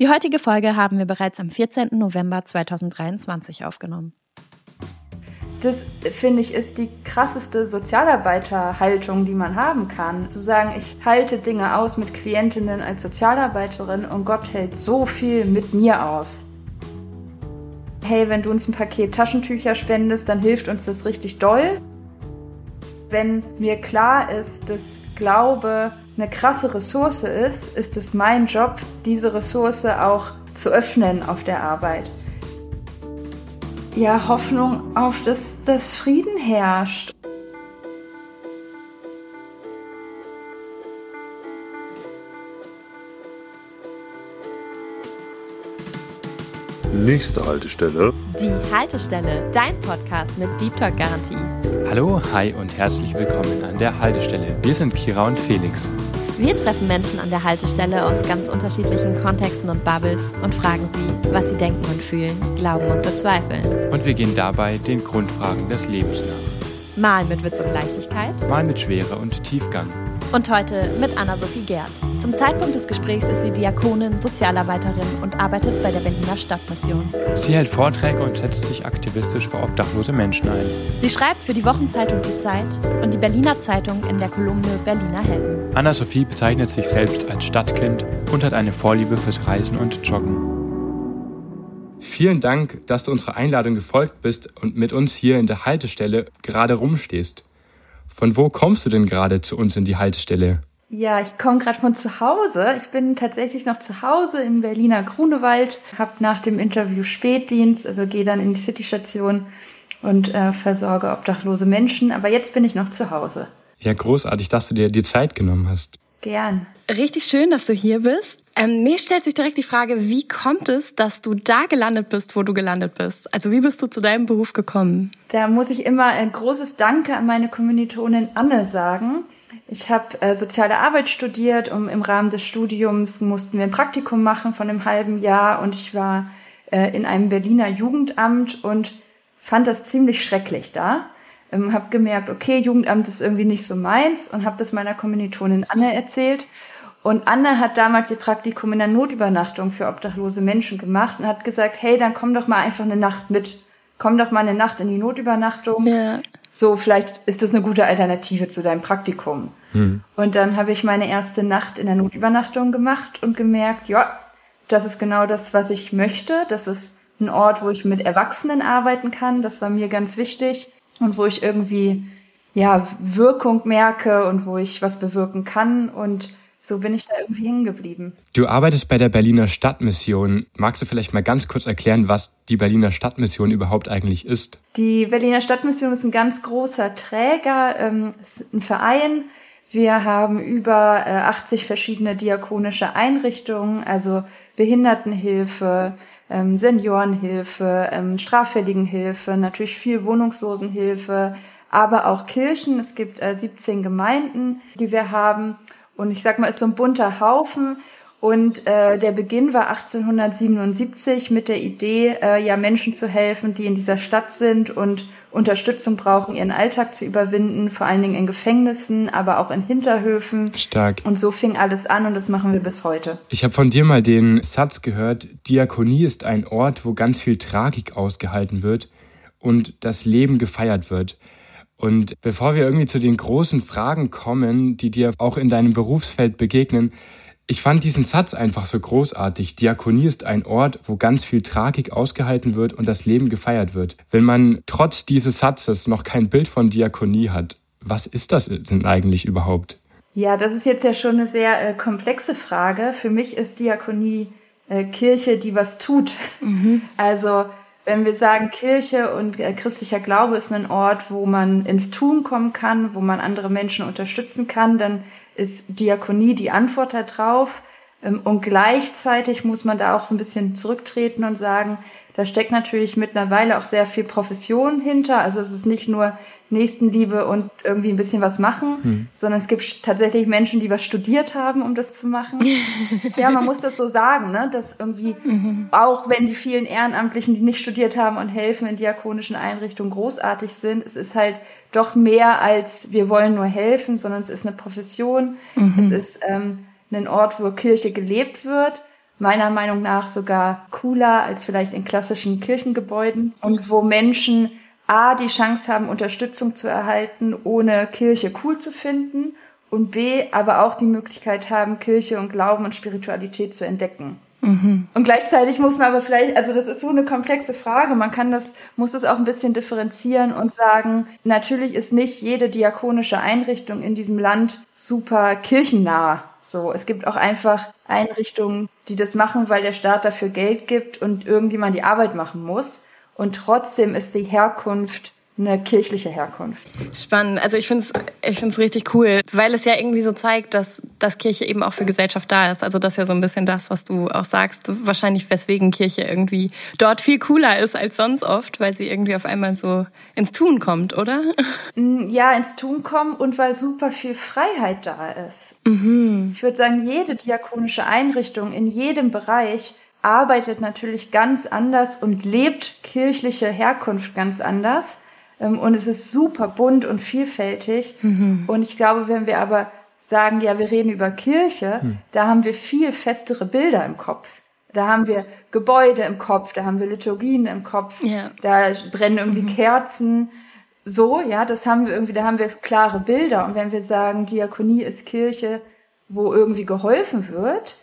Die heutige Folge haben wir bereits am 14. November 2023 aufgenommen. Das finde ich ist die krasseste Sozialarbeiterhaltung, die man haben kann. Zu sagen, ich halte Dinge aus mit Klientinnen als Sozialarbeiterin und Gott hält so viel mit mir aus. Hey, wenn du uns ein Paket Taschentücher spendest, dann hilft uns das richtig doll. Wenn mir klar ist, dass Glaube eine krasse Ressource ist, ist es mein Job, diese Ressource auch zu öffnen auf der Arbeit. Ja, Hoffnung auf das, dass Frieden herrscht. Nächste Haltestelle. Die Haltestelle, dein Podcast mit Deep Talk Garantie. Hallo, hi und herzlich willkommen an der Haltestelle. Wir sind Kira und Felix. Wir treffen Menschen an der Haltestelle aus ganz unterschiedlichen Kontexten und Bubbles und fragen sie, was sie denken und fühlen, glauben und bezweifeln. Und wir gehen dabei den Grundfragen des Lebens nach. Mal mit Witz und Leichtigkeit. Mal mit Schwere und Tiefgang. Und heute mit Anna-Sophie Gerd. Zum Zeitpunkt des Gesprächs ist sie Diakonin, Sozialarbeiterin und arbeitet bei der Berliner Stadtmission. Sie hält Vorträge und setzt sich aktivistisch für obdachlose Menschen ein. Sie schreibt für die Wochenzeitung Die Zeit und die Berliner Zeitung in der Kolumne Berliner Helden. Anna-Sophie bezeichnet sich selbst als Stadtkind und hat eine Vorliebe fürs Reisen und Joggen. Vielen Dank, dass du unserer Einladung gefolgt bist und mit uns hier in der Haltestelle gerade rumstehst. Von wo kommst du denn gerade zu uns in die Haltestelle? Ja, ich komme gerade von zu Hause. Ich bin tatsächlich noch zu Hause im Berliner Grunewald, habe nach dem Interview Spätdienst, also gehe dann in die Citystation und äh, versorge obdachlose Menschen. Aber jetzt bin ich noch zu Hause. Ja, großartig, dass du dir die Zeit genommen hast. Gern. Richtig schön, dass du hier bist. Ähm, mir stellt sich direkt die Frage, wie kommt es, dass du da gelandet bist, wo du gelandet bist? Also wie bist du zu deinem Beruf gekommen? Da muss ich immer ein großes Danke an meine Kommilitonin Anne sagen. Ich habe äh, soziale Arbeit studiert und im Rahmen des Studiums mussten wir ein Praktikum machen von einem halben Jahr und ich war äh, in einem Berliner Jugendamt und fand das ziemlich schrecklich da. Ähm, habe gemerkt, okay, Jugendamt ist irgendwie nicht so meins und habe das meiner Kommilitonin Anne erzählt und Anne hat damals ihr Praktikum in der Notübernachtung für obdachlose Menschen gemacht und hat gesagt, hey, dann komm doch mal einfach eine Nacht mit. Komm doch mal eine Nacht in die Notübernachtung. Ja. So, vielleicht ist das eine gute Alternative zu deinem Praktikum. Hm. Und dann habe ich meine erste Nacht in der Notübernachtung gemacht und gemerkt, ja, das ist genau das, was ich möchte. Das ist ein Ort, wo ich mit Erwachsenen arbeiten kann. Das war mir ganz wichtig. Und wo ich irgendwie, ja, Wirkung merke und wo ich was bewirken kann und so bin ich da irgendwie hängen geblieben. Du arbeitest bei der Berliner Stadtmission. Magst du vielleicht mal ganz kurz erklären, was die Berliner Stadtmission überhaupt eigentlich ist? Die Berliner Stadtmission ist ein ganz großer Träger, ähm, ist ein Verein. Wir haben über 80 äh, verschiedene diakonische Einrichtungen, also Behindertenhilfe, ähm, Seniorenhilfe, ähm, Straffälligenhilfe, natürlich viel Wohnungslosenhilfe, aber auch Kirchen. Es gibt 17 äh, Gemeinden, die wir haben. Und ich sag mal, ist so ein bunter Haufen. Und äh, der Beginn war 1877 mit der Idee, äh, ja Menschen zu helfen, die in dieser Stadt sind und Unterstützung brauchen, ihren Alltag zu überwinden, vor allen Dingen in Gefängnissen, aber auch in Hinterhöfen. Stark. Und so fing alles an und das machen wir bis heute. Ich habe von dir mal den Satz gehört, Diakonie ist ein Ort, wo ganz viel Tragik ausgehalten wird und das Leben gefeiert wird. Und bevor wir irgendwie zu den großen Fragen kommen, die dir auch in deinem Berufsfeld begegnen, ich fand diesen Satz einfach so großartig. Diakonie ist ein Ort, wo ganz viel Tragik ausgehalten wird und das Leben gefeiert wird. Wenn man trotz dieses Satzes noch kein Bild von Diakonie hat, was ist das denn eigentlich überhaupt? Ja, das ist jetzt ja schon eine sehr äh, komplexe Frage. Für mich ist Diakonie äh, Kirche, die was tut. Mhm. Also wenn wir sagen, Kirche und äh, christlicher Glaube ist ein Ort, wo man ins Tun kommen kann, wo man andere Menschen unterstützen kann, dann ist Diakonie die Antwort darauf. Ähm, und gleichzeitig muss man da auch so ein bisschen zurücktreten und sagen, da steckt natürlich mittlerweile auch sehr viel Profession hinter. Also es ist nicht nur Nächstenliebe und irgendwie ein bisschen was machen, hm. sondern es gibt tatsächlich Menschen, die was studiert haben, um das zu machen. ja, man muss das so sagen, ne? dass irgendwie, mhm. auch wenn die vielen Ehrenamtlichen, die nicht studiert haben und helfen in diakonischen Einrichtungen großartig sind, es ist halt doch mehr als wir wollen nur helfen, sondern es ist eine Profession, mhm. es ist ähm, ein Ort, wo Kirche gelebt wird meiner Meinung nach sogar cooler als vielleicht in klassischen Kirchengebäuden und wo Menschen A, die Chance haben, Unterstützung zu erhalten, ohne Kirche cool zu finden und B, aber auch die Möglichkeit haben, Kirche und Glauben und Spiritualität zu entdecken. Mhm. Und gleichzeitig muss man aber vielleicht, also das ist so eine komplexe Frage, man kann das, muss es auch ein bisschen differenzieren und sagen, natürlich ist nicht jede diakonische Einrichtung in diesem Land super kirchennah. So, es gibt auch einfach Einrichtungen, die das machen, weil der Staat dafür Geld gibt und irgendjemand die Arbeit machen muss. Und trotzdem ist die Herkunft eine kirchliche Herkunft. Spannend. Also ich finde es ich find's richtig cool, weil es ja irgendwie so zeigt, dass, dass Kirche eben auch für Gesellschaft da ist. Also das ist ja so ein bisschen das, was du auch sagst. Wahrscheinlich weswegen Kirche irgendwie dort viel cooler ist als sonst oft, weil sie irgendwie auf einmal so ins Tun kommt, oder? Mm, ja, ins Tun kommen und weil super viel Freiheit da ist. Mhm. Ich würde sagen, jede diakonische Einrichtung in jedem Bereich arbeitet natürlich ganz anders und lebt kirchliche Herkunft ganz anders. Ähm, und es ist super bunt und vielfältig. Mhm. Und ich glaube, wenn wir aber sagen, ja, wir reden über Kirche, mhm. da haben wir viel festere Bilder im Kopf. Da haben wir Gebäude im Kopf, da haben wir Liturgien im Kopf, ja. da brennen irgendwie mhm. Kerzen. So, ja, das haben wir irgendwie, da haben wir klare Bilder. Und wenn wir sagen, Diakonie ist Kirche, wo irgendwie geholfen wird,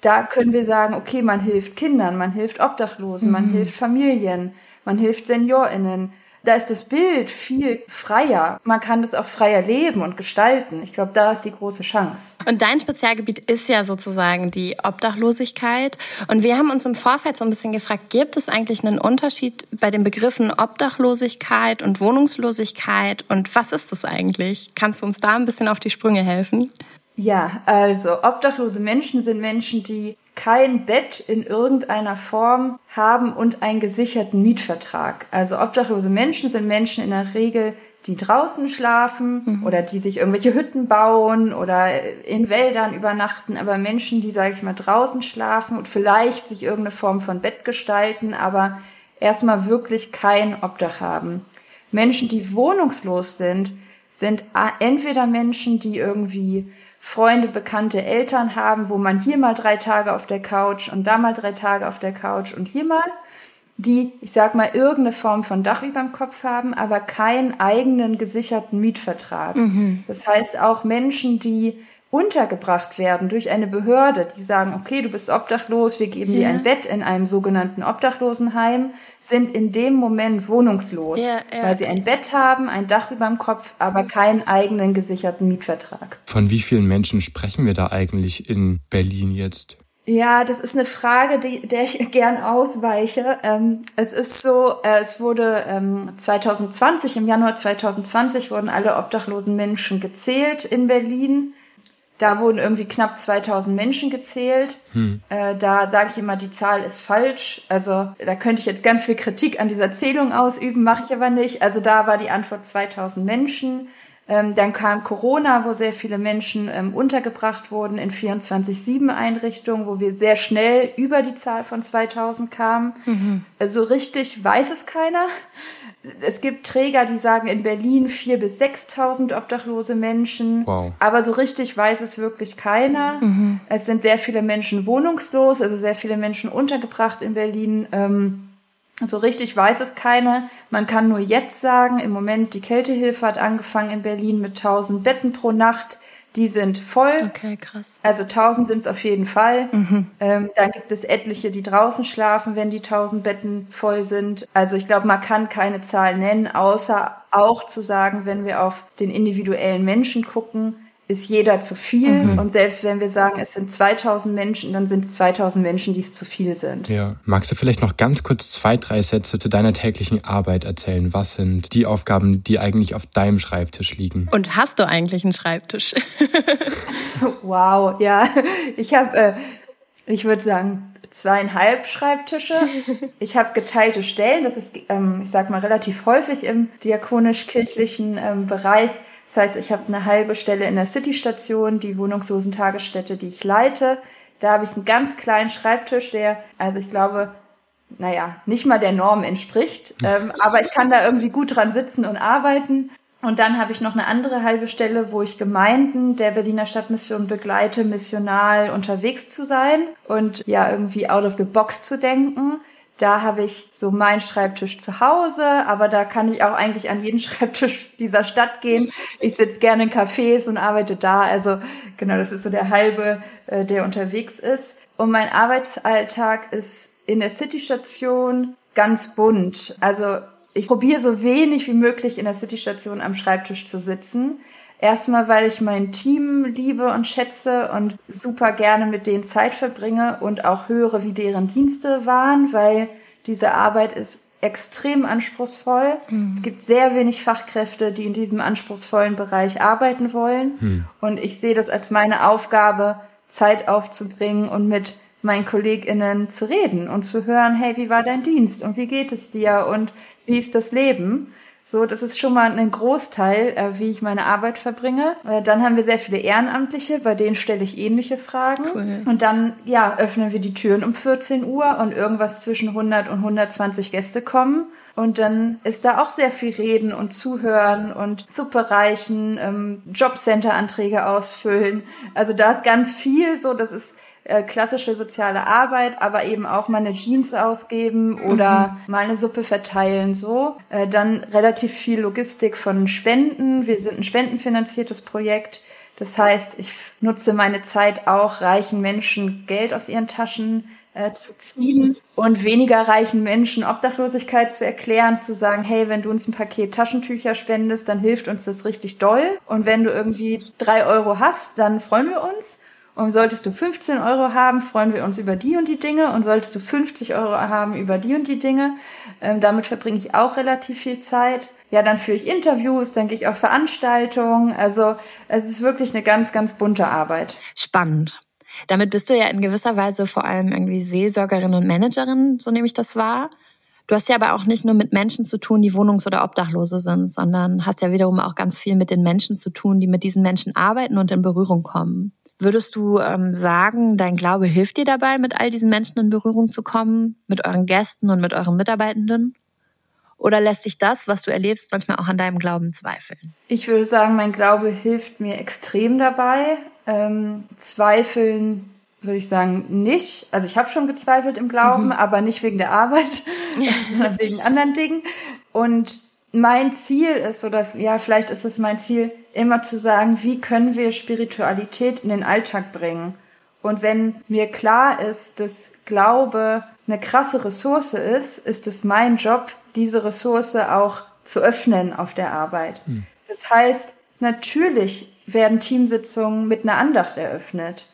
da können wir sagen, okay, man hilft Kindern, man hilft Obdachlosen, mhm. man hilft Familien, man hilft SeniorInnen. Da ist das Bild viel freier. Man kann das auch freier leben und gestalten. Ich glaube, da ist die große Chance. Und dein Spezialgebiet ist ja sozusagen die Obdachlosigkeit. Und wir haben uns im Vorfeld so ein bisschen gefragt, gibt es eigentlich einen Unterschied bei den Begriffen Obdachlosigkeit und Wohnungslosigkeit? Und was ist das eigentlich? Kannst du uns da ein bisschen auf die Sprünge helfen? Ja, also obdachlose Menschen sind Menschen, die kein Bett in irgendeiner Form haben und einen gesicherten Mietvertrag. Also obdachlose Menschen sind Menschen in der Regel, die draußen schlafen mhm. oder die sich irgendwelche Hütten bauen oder in Wäldern übernachten, aber Menschen, die, sage ich mal, draußen schlafen und vielleicht sich irgendeine Form von Bett gestalten, aber erstmal wirklich kein Obdach haben. Menschen, die wohnungslos sind, sind entweder Menschen, die irgendwie Freunde, bekannte Eltern haben, wo man hier mal drei Tage auf der Couch und da mal drei Tage auf der Couch und hier mal, die, ich sag mal, irgendeine Form von Dach über dem Kopf haben, aber keinen eigenen gesicherten Mietvertrag. Mhm. Das heißt auch Menschen, die untergebracht werden durch eine Behörde, die sagen, okay, du bist obdachlos, wir geben ja. dir ein Bett in einem sogenannten Obdachlosenheim, sind in dem Moment wohnungslos, ja, ja. weil sie ein Bett haben, ein Dach über dem Kopf, aber keinen eigenen gesicherten Mietvertrag. Von wie vielen Menschen sprechen wir da eigentlich in Berlin jetzt? Ja, das ist eine Frage, die, der ich gern ausweiche. Ähm, es ist so, äh, es wurde ähm, 2020, im Januar 2020 wurden alle obdachlosen Menschen gezählt in Berlin. Da wurden irgendwie knapp 2000 Menschen gezählt. Hm. Äh, da sage ich immer, die Zahl ist falsch. Also da könnte ich jetzt ganz viel Kritik an dieser Zählung ausüben, mache ich aber nicht. Also da war die Antwort 2000 Menschen. Ähm, dann kam Corona, wo sehr viele Menschen ähm, untergebracht wurden in 24-7-Einrichtungen, wo wir sehr schnell über die Zahl von 2000 kamen. Mhm. So also richtig weiß es keiner es gibt Träger, die sagen in Berlin 4.000 bis 6.000 obdachlose Menschen. Wow. Aber so richtig weiß es wirklich keiner. Mhm. Es sind sehr viele Menschen wohnungslos, also sehr viele Menschen untergebracht in Berlin. Ähm, so richtig weiß es keiner. Man kann nur jetzt sagen, im Moment die Kältehilfe hat angefangen in Berlin mit 1000 Betten pro Nacht. Die sind voll. Okay, krass. Also 1000 sind es auf jeden Fall. Mhm. Ähm, dann gibt es etliche, die draußen schlafen, wenn die 1000 Betten voll sind. Also ich glaube, man kann keine Zahl nennen, außer auch zu sagen, wenn wir auf den individuellen Menschen gucken, ist jeder zu viel. Mhm. Und selbst wenn wir sagen, es sind 2000 Menschen, dann sind es 2000 Menschen, die es zu viel sind. Ja. Magst du vielleicht noch ganz kurz zwei, drei Sätze zu deiner täglichen Arbeit erzählen? Was sind die Aufgaben, die eigentlich auf deinem Schreibtisch liegen? Und hast du eigentlich einen Schreibtisch? wow, ja. Ich habe, äh, ich würde sagen, zweieinhalb Schreibtische. Ich habe geteilte Stellen. Das ist, ähm, ich sag mal, relativ häufig im diakonisch-kirchlichen ähm, Bereich das heißt, ich habe eine halbe Stelle in der City-Station, die Wohnungslosen-Tagesstätte, die ich leite. Da habe ich einen ganz kleinen Schreibtisch, der, also ich glaube, naja, nicht mal der Norm entspricht. Ähm, aber ich kann da irgendwie gut dran sitzen und arbeiten. Und dann habe ich noch eine andere halbe Stelle, wo ich Gemeinden der Berliner Stadtmission begleite, missional unterwegs zu sein und ja irgendwie out of the box zu denken. Da habe ich so meinen Schreibtisch zu Hause, aber da kann ich auch eigentlich an jeden Schreibtisch dieser Stadt gehen. Ich sitze gerne in Cafés und arbeite da. Also genau, das ist so der halbe, äh, der unterwegs ist. Und mein Arbeitsalltag ist in der Citystation ganz bunt. Also ich probiere so wenig wie möglich in der Citystation am Schreibtisch zu sitzen. Erstmal, weil ich mein Team liebe und schätze und super gerne mit denen Zeit verbringe und auch höre, wie deren Dienste waren, weil diese Arbeit ist extrem anspruchsvoll. Mhm. Es gibt sehr wenig Fachkräfte, die in diesem anspruchsvollen Bereich arbeiten wollen. Mhm. Und ich sehe das als meine Aufgabe, Zeit aufzubringen und mit meinen KollegInnen zu reden und zu hören, hey, wie war dein Dienst und wie geht es dir und wie ist das Leben? So, das ist schon mal ein Großteil, äh, wie ich meine Arbeit verbringe. Äh, dann haben wir sehr viele Ehrenamtliche, bei denen stelle ich ähnliche Fragen. Cool. Und dann, ja, öffnen wir die Türen um 14 Uhr und irgendwas zwischen 100 und 120 Gäste kommen. Und dann ist da auch sehr viel Reden und Zuhören und Suppe reichen, ähm, Jobcenter-Anträge ausfüllen. Also da ist ganz viel so, das ist äh, klassische soziale Arbeit, aber eben auch mal eine Jeans ausgeben oder mhm. mal eine Suppe verteilen, so. Äh, dann relativ viel Logistik von Spenden. Wir sind ein spendenfinanziertes Projekt. Das heißt, ich nutze meine Zeit auch, reichen Menschen Geld aus ihren Taschen äh, zu ziehen und weniger reichen Menschen Obdachlosigkeit zu erklären, zu sagen, hey, wenn du uns ein Paket Taschentücher spendest, dann hilft uns das richtig doll. Und wenn du irgendwie drei Euro hast, dann freuen wir uns. Und solltest du 15 Euro haben, freuen wir uns über die und die Dinge. Und solltest du 50 Euro haben über die und die Dinge, ähm, damit verbringe ich auch relativ viel Zeit. Ja, dann führe ich Interviews, dann gehe ich auf Veranstaltungen. Also es ist wirklich eine ganz, ganz bunte Arbeit. Spannend. Damit bist du ja in gewisser Weise vor allem irgendwie Seelsorgerin und Managerin, so nehme ich das wahr. Du hast ja aber auch nicht nur mit Menschen zu tun, die wohnungs- oder Obdachlose sind, sondern hast ja wiederum auch ganz viel mit den Menschen zu tun, die mit diesen Menschen arbeiten und in Berührung kommen. Würdest du ähm, sagen, dein Glaube hilft dir dabei, mit all diesen Menschen in Berührung zu kommen, mit euren Gästen und mit euren Mitarbeitenden? Oder lässt sich das, was du erlebst, manchmal auch an deinem Glauben zweifeln? Ich würde sagen, mein Glaube hilft mir extrem dabei. Ähm, zweifeln würde ich sagen nicht. Also ich habe schon gezweifelt im Glauben, mhm. aber nicht wegen der Arbeit, sondern wegen anderen Dingen. Und mein Ziel ist, oder ja, vielleicht ist es mein Ziel, immer zu sagen, wie können wir Spiritualität in den Alltag bringen? Und wenn mir klar ist, dass Glaube eine krasse Ressource ist, ist es mein Job, diese Ressource auch zu öffnen auf der Arbeit. Hm. Das heißt, natürlich werden Teamsitzungen mit einer Andacht eröffnet.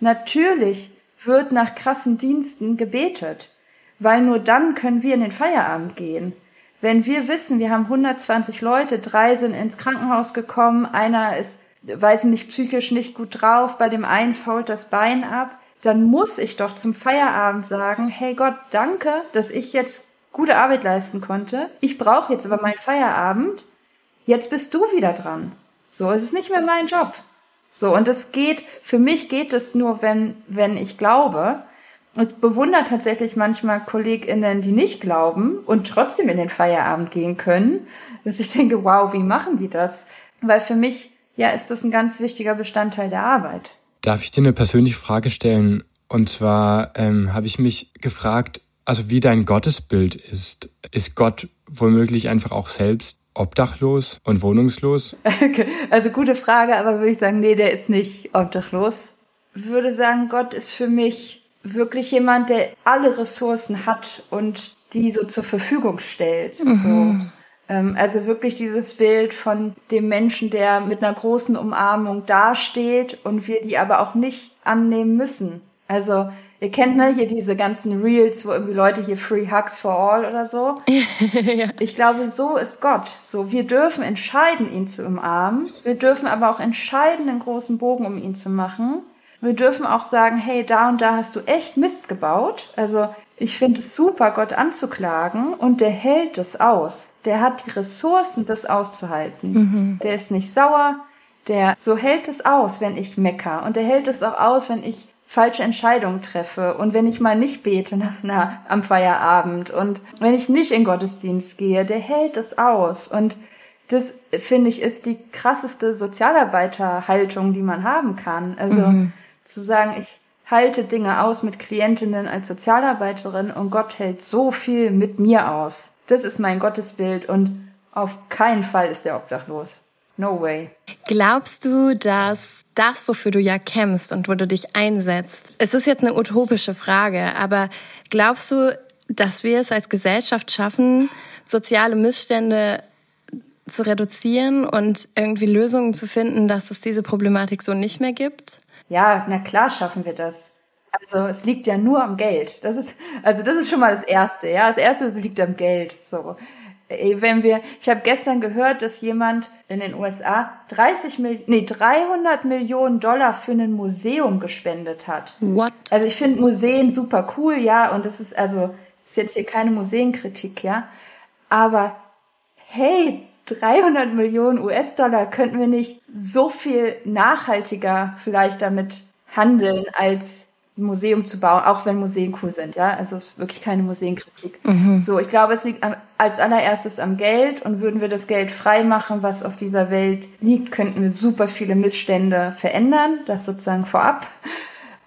Natürlich wird nach krassen Diensten gebetet, weil nur dann können wir in den Feierabend gehen. Wenn wir wissen, wir haben 120 Leute, drei sind ins Krankenhaus gekommen, einer ist, weiß ich nicht, psychisch nicht gut drauf, bei dem einen fault das Bein ab, dann muss ich doch zum Feierabend sagen, hey Gott, danke, dass ich jetzt gute Arbeit leisten konnte. Ich brauche jetzt aber meinen Feierabend. Jetzt bist du wieder dran. So, es ist nicht mehr mein Job. So, und es geht, für mich geht es nur, wenn, wenn ich glaube ich bewundere tatsächlich manchmal KollegInnen, die nicht glauben und trotzdem in den Feierabend gehen können, dass ich denke, wow, wie machen die das? Weil für mich, ja, ist das ein ganz wichtiger Bestandteil der Arbeit. Darf ich dir eine persönliche Frage stellen? Und zwar ähm, habe ich mich gefragt, also wie dein Gottesbild ist. Ist Gott womöglich einfach auch selbst obdachlos und wohnungslos? Okay. Also gute Frage, aber würde ich sagen, nee, der ist nicht obdachlos. Würde sagen, Gott ist für mich wirklich jemand, der alle Ressourcen hat und die so zur Verfügung stellt. Mhm. So. Ähm, also wirklich dieses Bild von dem Menschen, der mit einer großen Umarmung dasteht und wir die aber auch nicht annehmen müssen. Also ihr kennt ne hier diese ganzen Reels, wo irgendwie Leute hier Free Hugs for All oder so. ja. Ich glaube, so ist Gott. So, wir dürfen entscheiden, ihn zu umarmen. Wir dürfen aber auch entscheiden, einen großen Bogen um ihn zu machen. Wir dürfen auch sagen, hey, da und da hast du echt Mist gebaut. Also ich finde es super, Gott anzuklagen und der hält es aus. Der hat die Ressourcen, das auszuhalten. Mhm. Der ist nicht sauer, der so hält es aus, wenn ich mecker und der hält es auch aus, wenn ich falsche Entscheidungen treffe und wenn ich mal nicht bete na, na, am Feierabend und wenn ich nicht in Gottesdienst gehe, der hält es aus und Das finde ich ist die krasseste Sozialarbeiterhaltung, die man haben kann. Also mhm. Zu sagen, ich halte Dinge aus mit Klientinnen als Sozialarbeiterin und Gott hält so viel mit mir aus. Das ist mein Gottesbild und auf keinen Fall ist er obdachlos. No way. Glaubst du, dass das, wofür du ja kämpfst und wo du dich einsetzt, es ist jetzt eine utopische Frage, aber glaubst du, dass wir es als Gesellschaft schaffen, soziale Missstände zu reduzieren und irgendwie Lösungen zu finden, dass es diese Problematik so nicht mehr gibt? Ja, na klar schaffen wir das. Also es liegt ja nur am Geld. Das ist also das ist schon mal das erste. Ja, das erste es liegt am Geld. So, wenn wir, ich habe gestern gehört, dass jemand in den USA 30 Mil nee 300 Millionen Dollar für ein Museum gespendet hat. What? Also ich finde Museen super cool, ja, und das ist also ist jetzt hier keine Museenkritik, ja, aber hey, 300 Millionen US-Dollar könnten wir nicht so viel nachhaltiger vielleicht damit handeln, als ein Museum zu bauen, auch wenn Museen cool sind, ja. Also es ist wirklich keine Museenkritik. Mhm. So, ich glaube, es liegt als allererstes am Geld und würden wir das Geld frei machen, was auf dieser Welt liegt, könnten wir super viele Missstände verändern, das sozusagen vorab.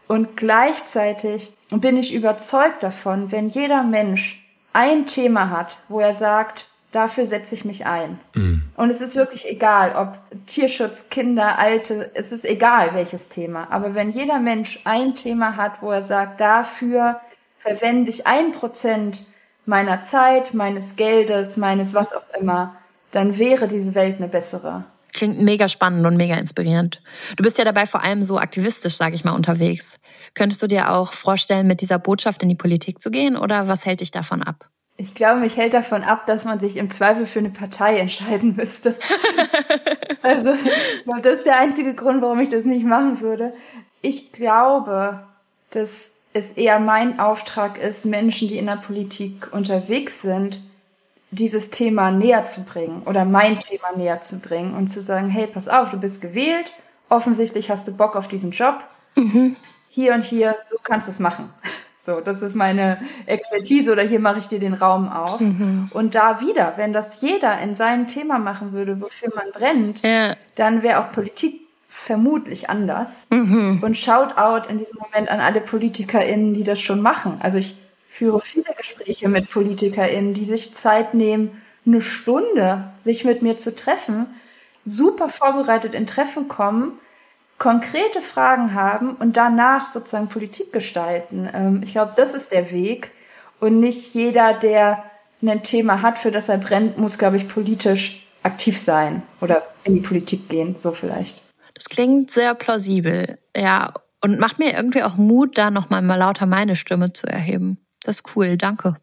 Und gleichzeitig bin ich überzeugt davon, wenn jeder Mensch ein Thema hat, wo er sagt, dafür setze ich mich ein. Mhm. Und es ist wirklich egal, ob Tierschutz, Kinder, Alte, es ist egal welches Thema. Aber wenn jeder Mensch ein Thema hat, wo er sagt, dafür verwende ich ein Prozent meiner Zeit, meines Geldes, meines was auch immer, dann wäre diese Welt eine bessere. Klingt mega spannend und mega inspirierend. Du bist ja dabei vor allem so aktivistisch, sage ich mal, unterwegs. Könntest du dir auch vorstellen, mit dieser Botschaft in die Politik zu gehen oder was hält dich davon ab? Ich glaube, mich hält davon ab, dass man sich im Zweifel für eine Partei entscheiden müsste. also, das ist der einzige Grund, warum ich das nicht machen würde. Ich glaube, dass es eher mein Auftrag ist, Menschen, die in der Politik unterwegs sind, dieses Thema näher zu bringen oder mein Thema näher zu bringen und zu sagen, hey, pass auf, du bist gewählt, offensichtlich hast du Bock auf diesen Job. Mhm. Hier und hier, so kannst du es machen. So, das ist meine Expertise oder hier mache ich dir den Raum auf. Mhm. Und da wieder, wenn das jeder in seinem Thema machen würde, wofür man brennt, ja. dann wäre auch Politik vermutlich anders. Mhm. Und Shoutout in diesem Moment an alle PolitikerInnen, die das schon machen. Also ich führe viele Gespräche mit PolitikerInnen, die sich Zeit nehmen, eine Stunde sich mit mir zu treffen, super vorbereitet in Treffen kommen konkrete Fragen haben und danach sozusagen Politik gestalten. Ähm, ich glaube, das ist der Weg. Und nicht jeder, der ein Thema hat, für das er brennt, muss, glaube ich, politisch aktiv sein oder in die Politik gehen, so vielleicht. Das klingt sehr plausibel, ja. Und macht mir irgendwie auch Mut, da nochmal mal lauter meine Stimme zu erheben. Das ist cool, danke.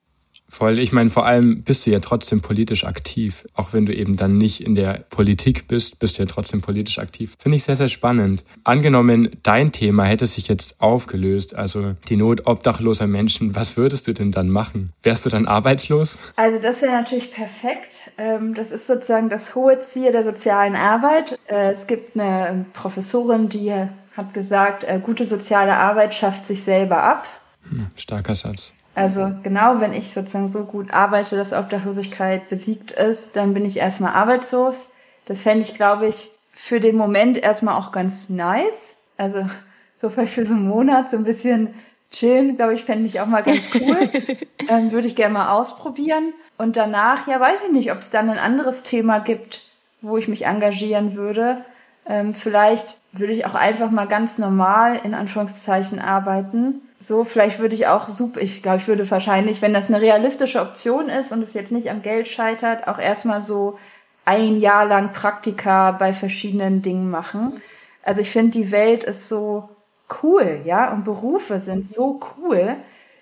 Voll. Ich meine, vor allem bist du ja trotzdem politisch aktiv. Auch wenn du eben dann nicht in der Politik bist, bist du ja trotzdem politisch aktiv. Finde ich sehr, sehr spannend. Angenommen, dein Thema hätte sich jetzt aufgelöst, also die Not obdachloser Menschen, was würdest du denn dann machen? Wärst du dann arbeitslos? Also das wäre natürlich perfekt. Ähm, das ist sozusagen das hohe Ziel der sozialen Arbeit. Äh, es gibt eine Professorin, die hat gesagt, äh, gute soziale Arbeit schafft sich selber ab. Hm, starker Satz. Also genau, wenn ich sozusagen so gut arbeite, dass Obdachlosigkeit besiegt ist, dann bin ich erstmal arbeitslos. Das fände ich, glaube ich, für den Moment erstmal auch ganz nice. Also so vielleicht für so einen Monat so ein bisschen chillen, glaube ich, fände ich auch mal ganz cool. ähm, Würde ich gerne mal ausprobieren. Und danach, ja, weiß ich nicht, ob es dann ein anderes Thema gibt, wo ich mich engagieren würde. Ähm, vielleicht würde ich auch einfach mal ganz normal in Anführungszeichen arbeiten so, vielleicht würde ich auch super, ich glaube, ich würde wahrscheinlich, wenn das eine realistische Option ist und es jetzt nicht am Geld scheitert, auch erstmal so ein Jahr lang Praktika bei verschiedenen Dingen machen. Also ich finde, die Welt ist so cool, ja, und Berufe sind so cool,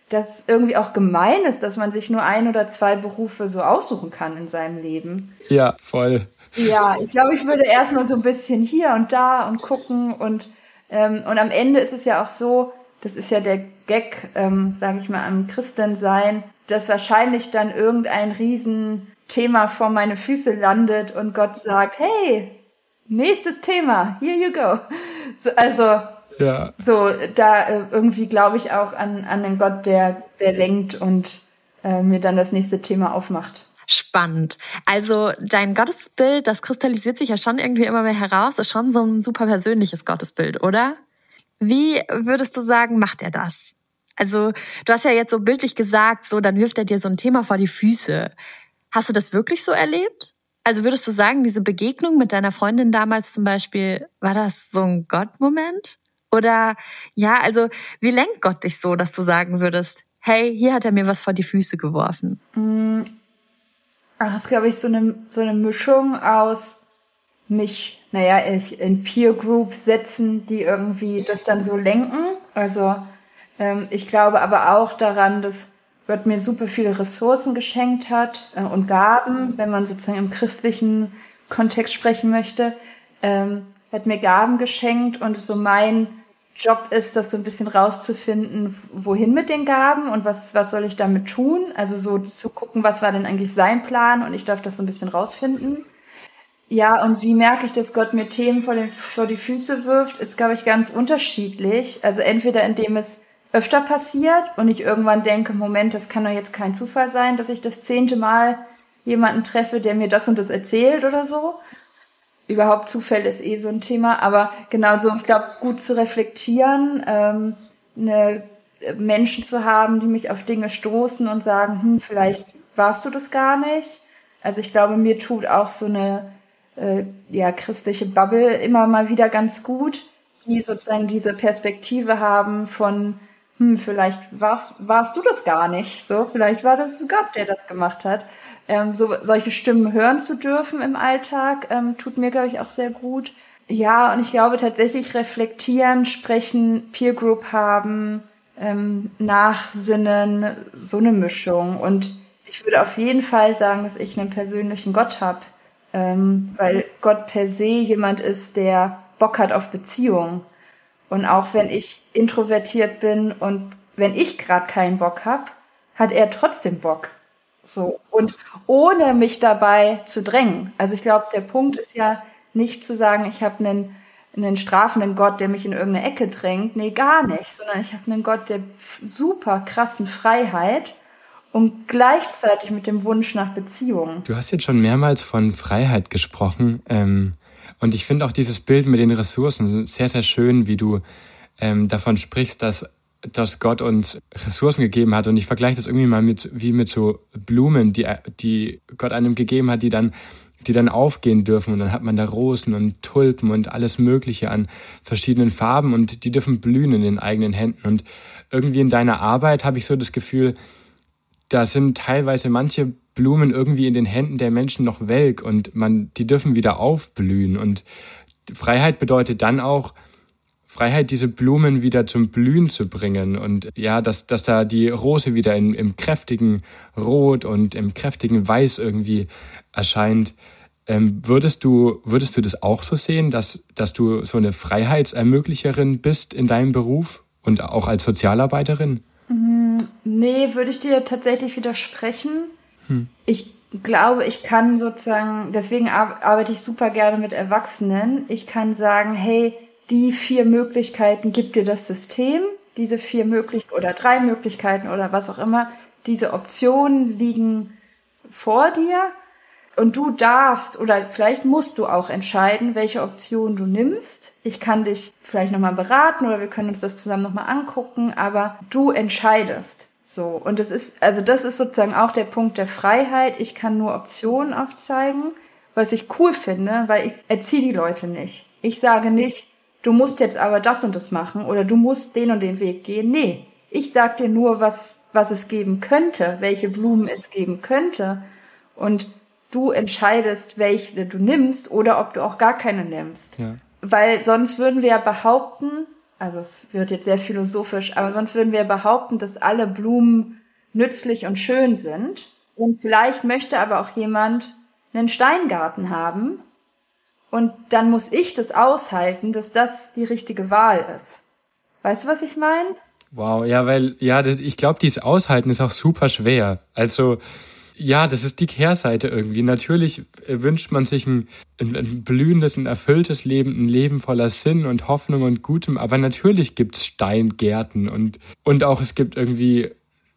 dass irgendwie auch gemein ist, dass man sich nur ein oder zwei Berufe so aussuchen kann in seinem Leben. Ja, voll. Ja, ich glaube, ich würde erstmal so ein bisschen hier und da und gucken und ähm, und am Ende ist es ja auch so, das ist ja der Gag, ähm, sage ich mal, am Christensein, dass wahrscheinlich dann irgendein Riesenthema vor meine Füße landet und Gott sagt, hey, nächstes Thema, here you go. So, also ja. so da äh, irgendwie glaube ich auch an, an den Gott, der, der lenkt und äh, mir dann das nächste Thema aufmacht. Spannend. Also dein Gottesbild, das kristallisiert sich ja schon irgendwie immer mehr heraus, ist schon so ein super persönliches Gottesbild, oder? Wie würdest du sagen, macht er das? Also du hast ja jetzt so bildlich gesagt, so dann wirft er dir so ein Thema vor die Füße. Hast du das wirklich so erlebt? Also würdest du sagen, diese Begegnung mit deiner Freundin damals zum Beispiel, war das so ein Gott-Moment? Oder ja, also wie lenkt Gott dich so, dass du sagen würdest, hey, hier hat er mir was vor die Füße geworfen? Mm, ach, das ist, glaube ich, so eine, so eine Mischung aus mich, naja, ich in Peer Groups setzen, die irgendwie das dann so lenken. Also ähm, ich glaube aber auch daran, dass Gott mir super viele Ressourcen geschenkt hat äh, und Gaben, wenn man sozusagen im christlichen Kontext sprechen möchte. Ähm, hat mir Gaben geschenkt und so mein Job ist, das so ein bisschen rauszufinden, wohin mit den Gaben und was, was soll ich damit tun. Also so zu gucken, was war denn eigentlich sein Plan und ich darf das so ein bisschen rausfinden. Ja, und wie merke ich, dass Gott mir Themen vor, den, vor die Füße wirft, ist, glaube ich, ganz unterschiedlich. Also entweder indem es öfter passiert und ich irgendwann denke, Moment, das kann doch jetzt kein Zufall sein, dass ich das zehnte Mal jemanden treffe, der mir das und das erzählt oder so. Überhaupt Zufall ist eh so ein Thema, aber genauso, ich glaube, gut zu reflektieren, ähm, eine äh, Menschen zu haben, die mich auf Dinge stoßen und sagen, hm, vielleicht warst du das gar nicht. Also ich glaube, mir tut auch so eine äh, ja christliche Bubble immer mal wieder ganz gut, die sozusagen diese Perspektive haben von hm, vielleicht warst, warst du das gar nicht. So, vielleicht war das Gott, der das gemacht hat. Ähm, so, solche Stimmen hören zu dürfen im Alltag, ähm, tut mir, glaube ich, auch sehr gut. Ja, und ich glaube tatsächlich reflektieren, sprechen, Peer Group haben, ähm, nachsinnen, so eine Mischung. Und ich würde auf jeden Fall sagen, dass ich einen persönlichen Gott habe, ähm, weil Gott per se jemand ist, der Bock hat auf Beziehungen. Und auch wenn ich introvertiert bin und wenn ich gerade keinen Bock habe, hat er trotzdem Bock. So. Und ohne mich dabei zu drängen. Also ich glaube, der Punkt ist ja nicht zu sagen, ich habe einen, einen strafenden Gott, der mich in irgendeine Ecke drängt. Nee, gar nicht. Sondern ich habe einen Gott der super krassen Freiheit und gleichzeitig mit dem Wunsch nach Beziehung. Du hast jetzt schon mehrmals von Freiheit gesprochen. Ähm, und ich finde auch dieses Bild mit den Ressourcen sehr, sehr schön, wie du ähm, davon sprichst, dass, dass Gott uns Ressourcen gegeben hat. Und ich vergleiche das irgendwie mal mit, wie mit so Blumen, die, die Gott einem gegeben hat, die dann, die dann aufgehen dürfen. Und dann hat man da Rosen und Tulpen und alles Mögliche an verschiedenen Farben und die dürfen blühen in den eigenen Händen. Und irgendwie in deiner Arbeit habe ich so das Gefühl, da sind teilweise manche Blumen irgendwie in den Händen der Menschen noch welk und man, die dürfen wieder aufblühen. Und Freiheit bedeutet dann auch, Freiheit, diese Blumen wieder zum Blühen zu bringen und ja, dass, dass da die Rose wieder in, im kräftigen Rot und im kräftigen Weiß irgendwie erscheint. Ähm, würdest du, würdest du das auch so sehen, dass, dass du so eine Freiheitsermöglicherin bist in deinem Beruf und auch als Sozialarbeiterin? Mm, nee, würde ich dir tatsächlich widersprechen. Hm. Ich glaube, ich kann sozusagen, deswegen arbeite ich super gerne mit Erwachsenen. Ich kann sagen, hey, die vier Möglichkeiten gibt dir das System, diese vier Möglichkeiten oder drei Möglichkeiten oder was auch immer, diese Optionen liegen vor dir und du darfst oder vielleicht musst du auch entscheiden, welche Option du nimmst. Ich kann dich vielleicht nochmal beraten oder wir können uns das zusammen nochmal angucken, aber du entscheidest. So, und das ist, also das ist sozusagen auch der Punkt der Freiheit. Ich kann nur Optionen aufzeigen, was ich cool finde, weil ich erziehe die Leute nicht. Ich sage nicht, du musst jetzt aber das und das machen oder du musst den und den Weg gehen. Nee, ich sag dir nur, was, was es geben könnte, welche Blumen es geben könnte. Und du entscheidest, welche du nimmst oder ob du auch gar keine nimmst. Ja. Weil sonst würden wir ja behaupten, also es wird jetzt sehr philosophisch, aber sonst würden wir behaupten, dass alle Blumen nützlich und schön sind. Und vielleicht möchte aber auch jemand einen Steingarten haben. Und dann muss ich das aushalten, dass das die richtige Wahl ist. Weißt du, was ich meine? Wow, ja, weil, ja, das, ich glaube, dieses Aushalten ist auch super schwer. Also, ja, das ist die Kehrseite irgendwie. Natürlich wünscht man sich ein, ein, ein, blühendes, ein erfülltes Leben, ein Leben voller Sinn und Hoffnung und Gutem, aber natürlich gibt's Steingärten und, und auch es gibt irgendwie,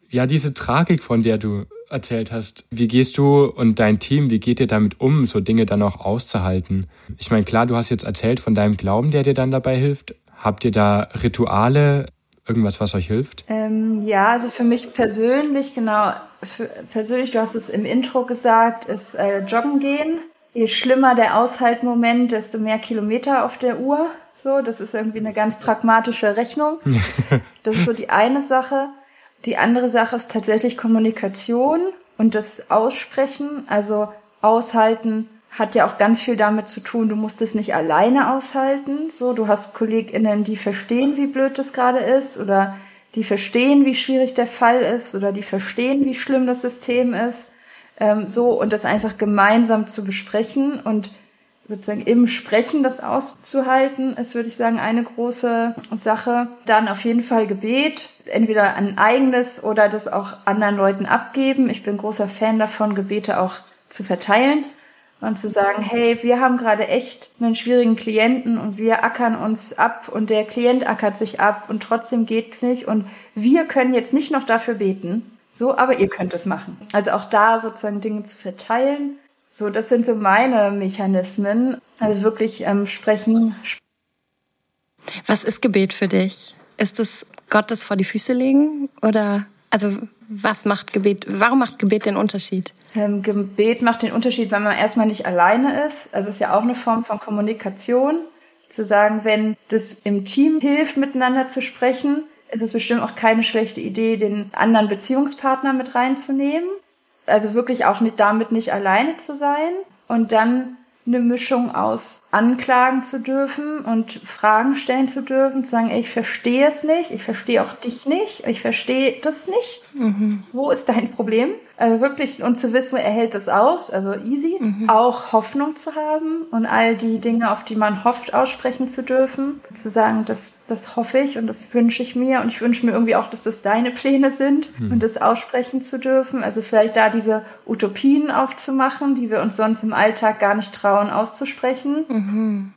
ja, diese Tragik, von der du erzählt hast. Wie gehst du und dein Team, wie geht ihr damit um, so Dinge dann auch auszuhalten? Ich meine, klar, du hast jetzt erzählt von deinem Glauben, der dir dann dabei hilft. Habt ihr da Rituale, irgendwas, was euch hilft? Ähm, ja, also für mich persönlich, genau, für, persönlich, du hast es im Intro gesagt, ist äh, Joggen gehen. Je schlimmer der Aushaltmoment, desto mehr Kilometer auf der Uhr. So, das ist irgendwie eine ganz pragmatische Rechnung. Das ist so die eine Sache. Die andere Sache ist tatsächlich Kommunikation und das Aussprechen. Also aushalten hat ja auch ganz viel damit zu tun, du musst es nicht alleine aushalten. So, du hast KollegInnen, die verstehen, wie blöd das gerade ist oder die verstehen, wie schwierig der Fall ist oder die verstehen, wie schlimm das System ist. Ähm, so, und das einfach gemeinsam zu besprechen und sozusagen im Sprechen das auszuhalten, ist, würde ich sagen, eine große Sache. Dann auf jeden Fall Gebet, entweder ein eigenes oder das auch anderen Leuten abgeben. Ich bin großer Fan davon, Gebete auch zu verteilen und zu sagen, hey, wir haben gerade echt einen schwierigen Klienten und wir ackern uns ab und der Klient ackert sich ab und trotzdem geht's nicht und wir können jetzt nicht noch dafür beten. So, aber ihr könnt es machen. Also auch da sozusagen Dinge zu verteilen so, das sind so meine Mechanismen. Also wirklich ähm, sprechen. Was ist Gebet für dich? Ist es Gottes vor die Füße legen? Oder also was macht Gebet? Warum macht Gebet den Unterschied? Ähm, Gebet macht den Unterschied, weil man erstmal nicht alleine ist. Also es ist ja auch eine Form von Kommunikation. Zu sagen, wenn das im Team hilft, miteinander zu sprechen, ist es bestimmt auch keine schlechte Idee, den anderen Beziehungspartner mit reinzunehmen. Also wirklich auch nicht damit nicht alleine zu sein und dann eine Mischung aus anklagen zu dürfen und Fragen stellen zu dürfen, zu sagen, ey, ich verstehe es nicht, ich verstehe auch dich nicht, ich verstehe das nicht. Mhm. Wo ist dein Problem? Also wirklich, und zu wissen, er hält es aus, also easy. Mhm. Auch Hoffnung zu haben und all die Dinge, auf die man hofft, aussprechen zu dürfen. Zu sagen, das, das hoffe ich und das wünsche ich mir und ich wünsche mir irgendwie auch, dass das deine Pläne sind mhm. und das aussprechen zu dürfen. Also vielleicht da diese Utopien aufzumachen, die wir uns sonst im Alltag gar nicht trauen auszusprechen. Mhm.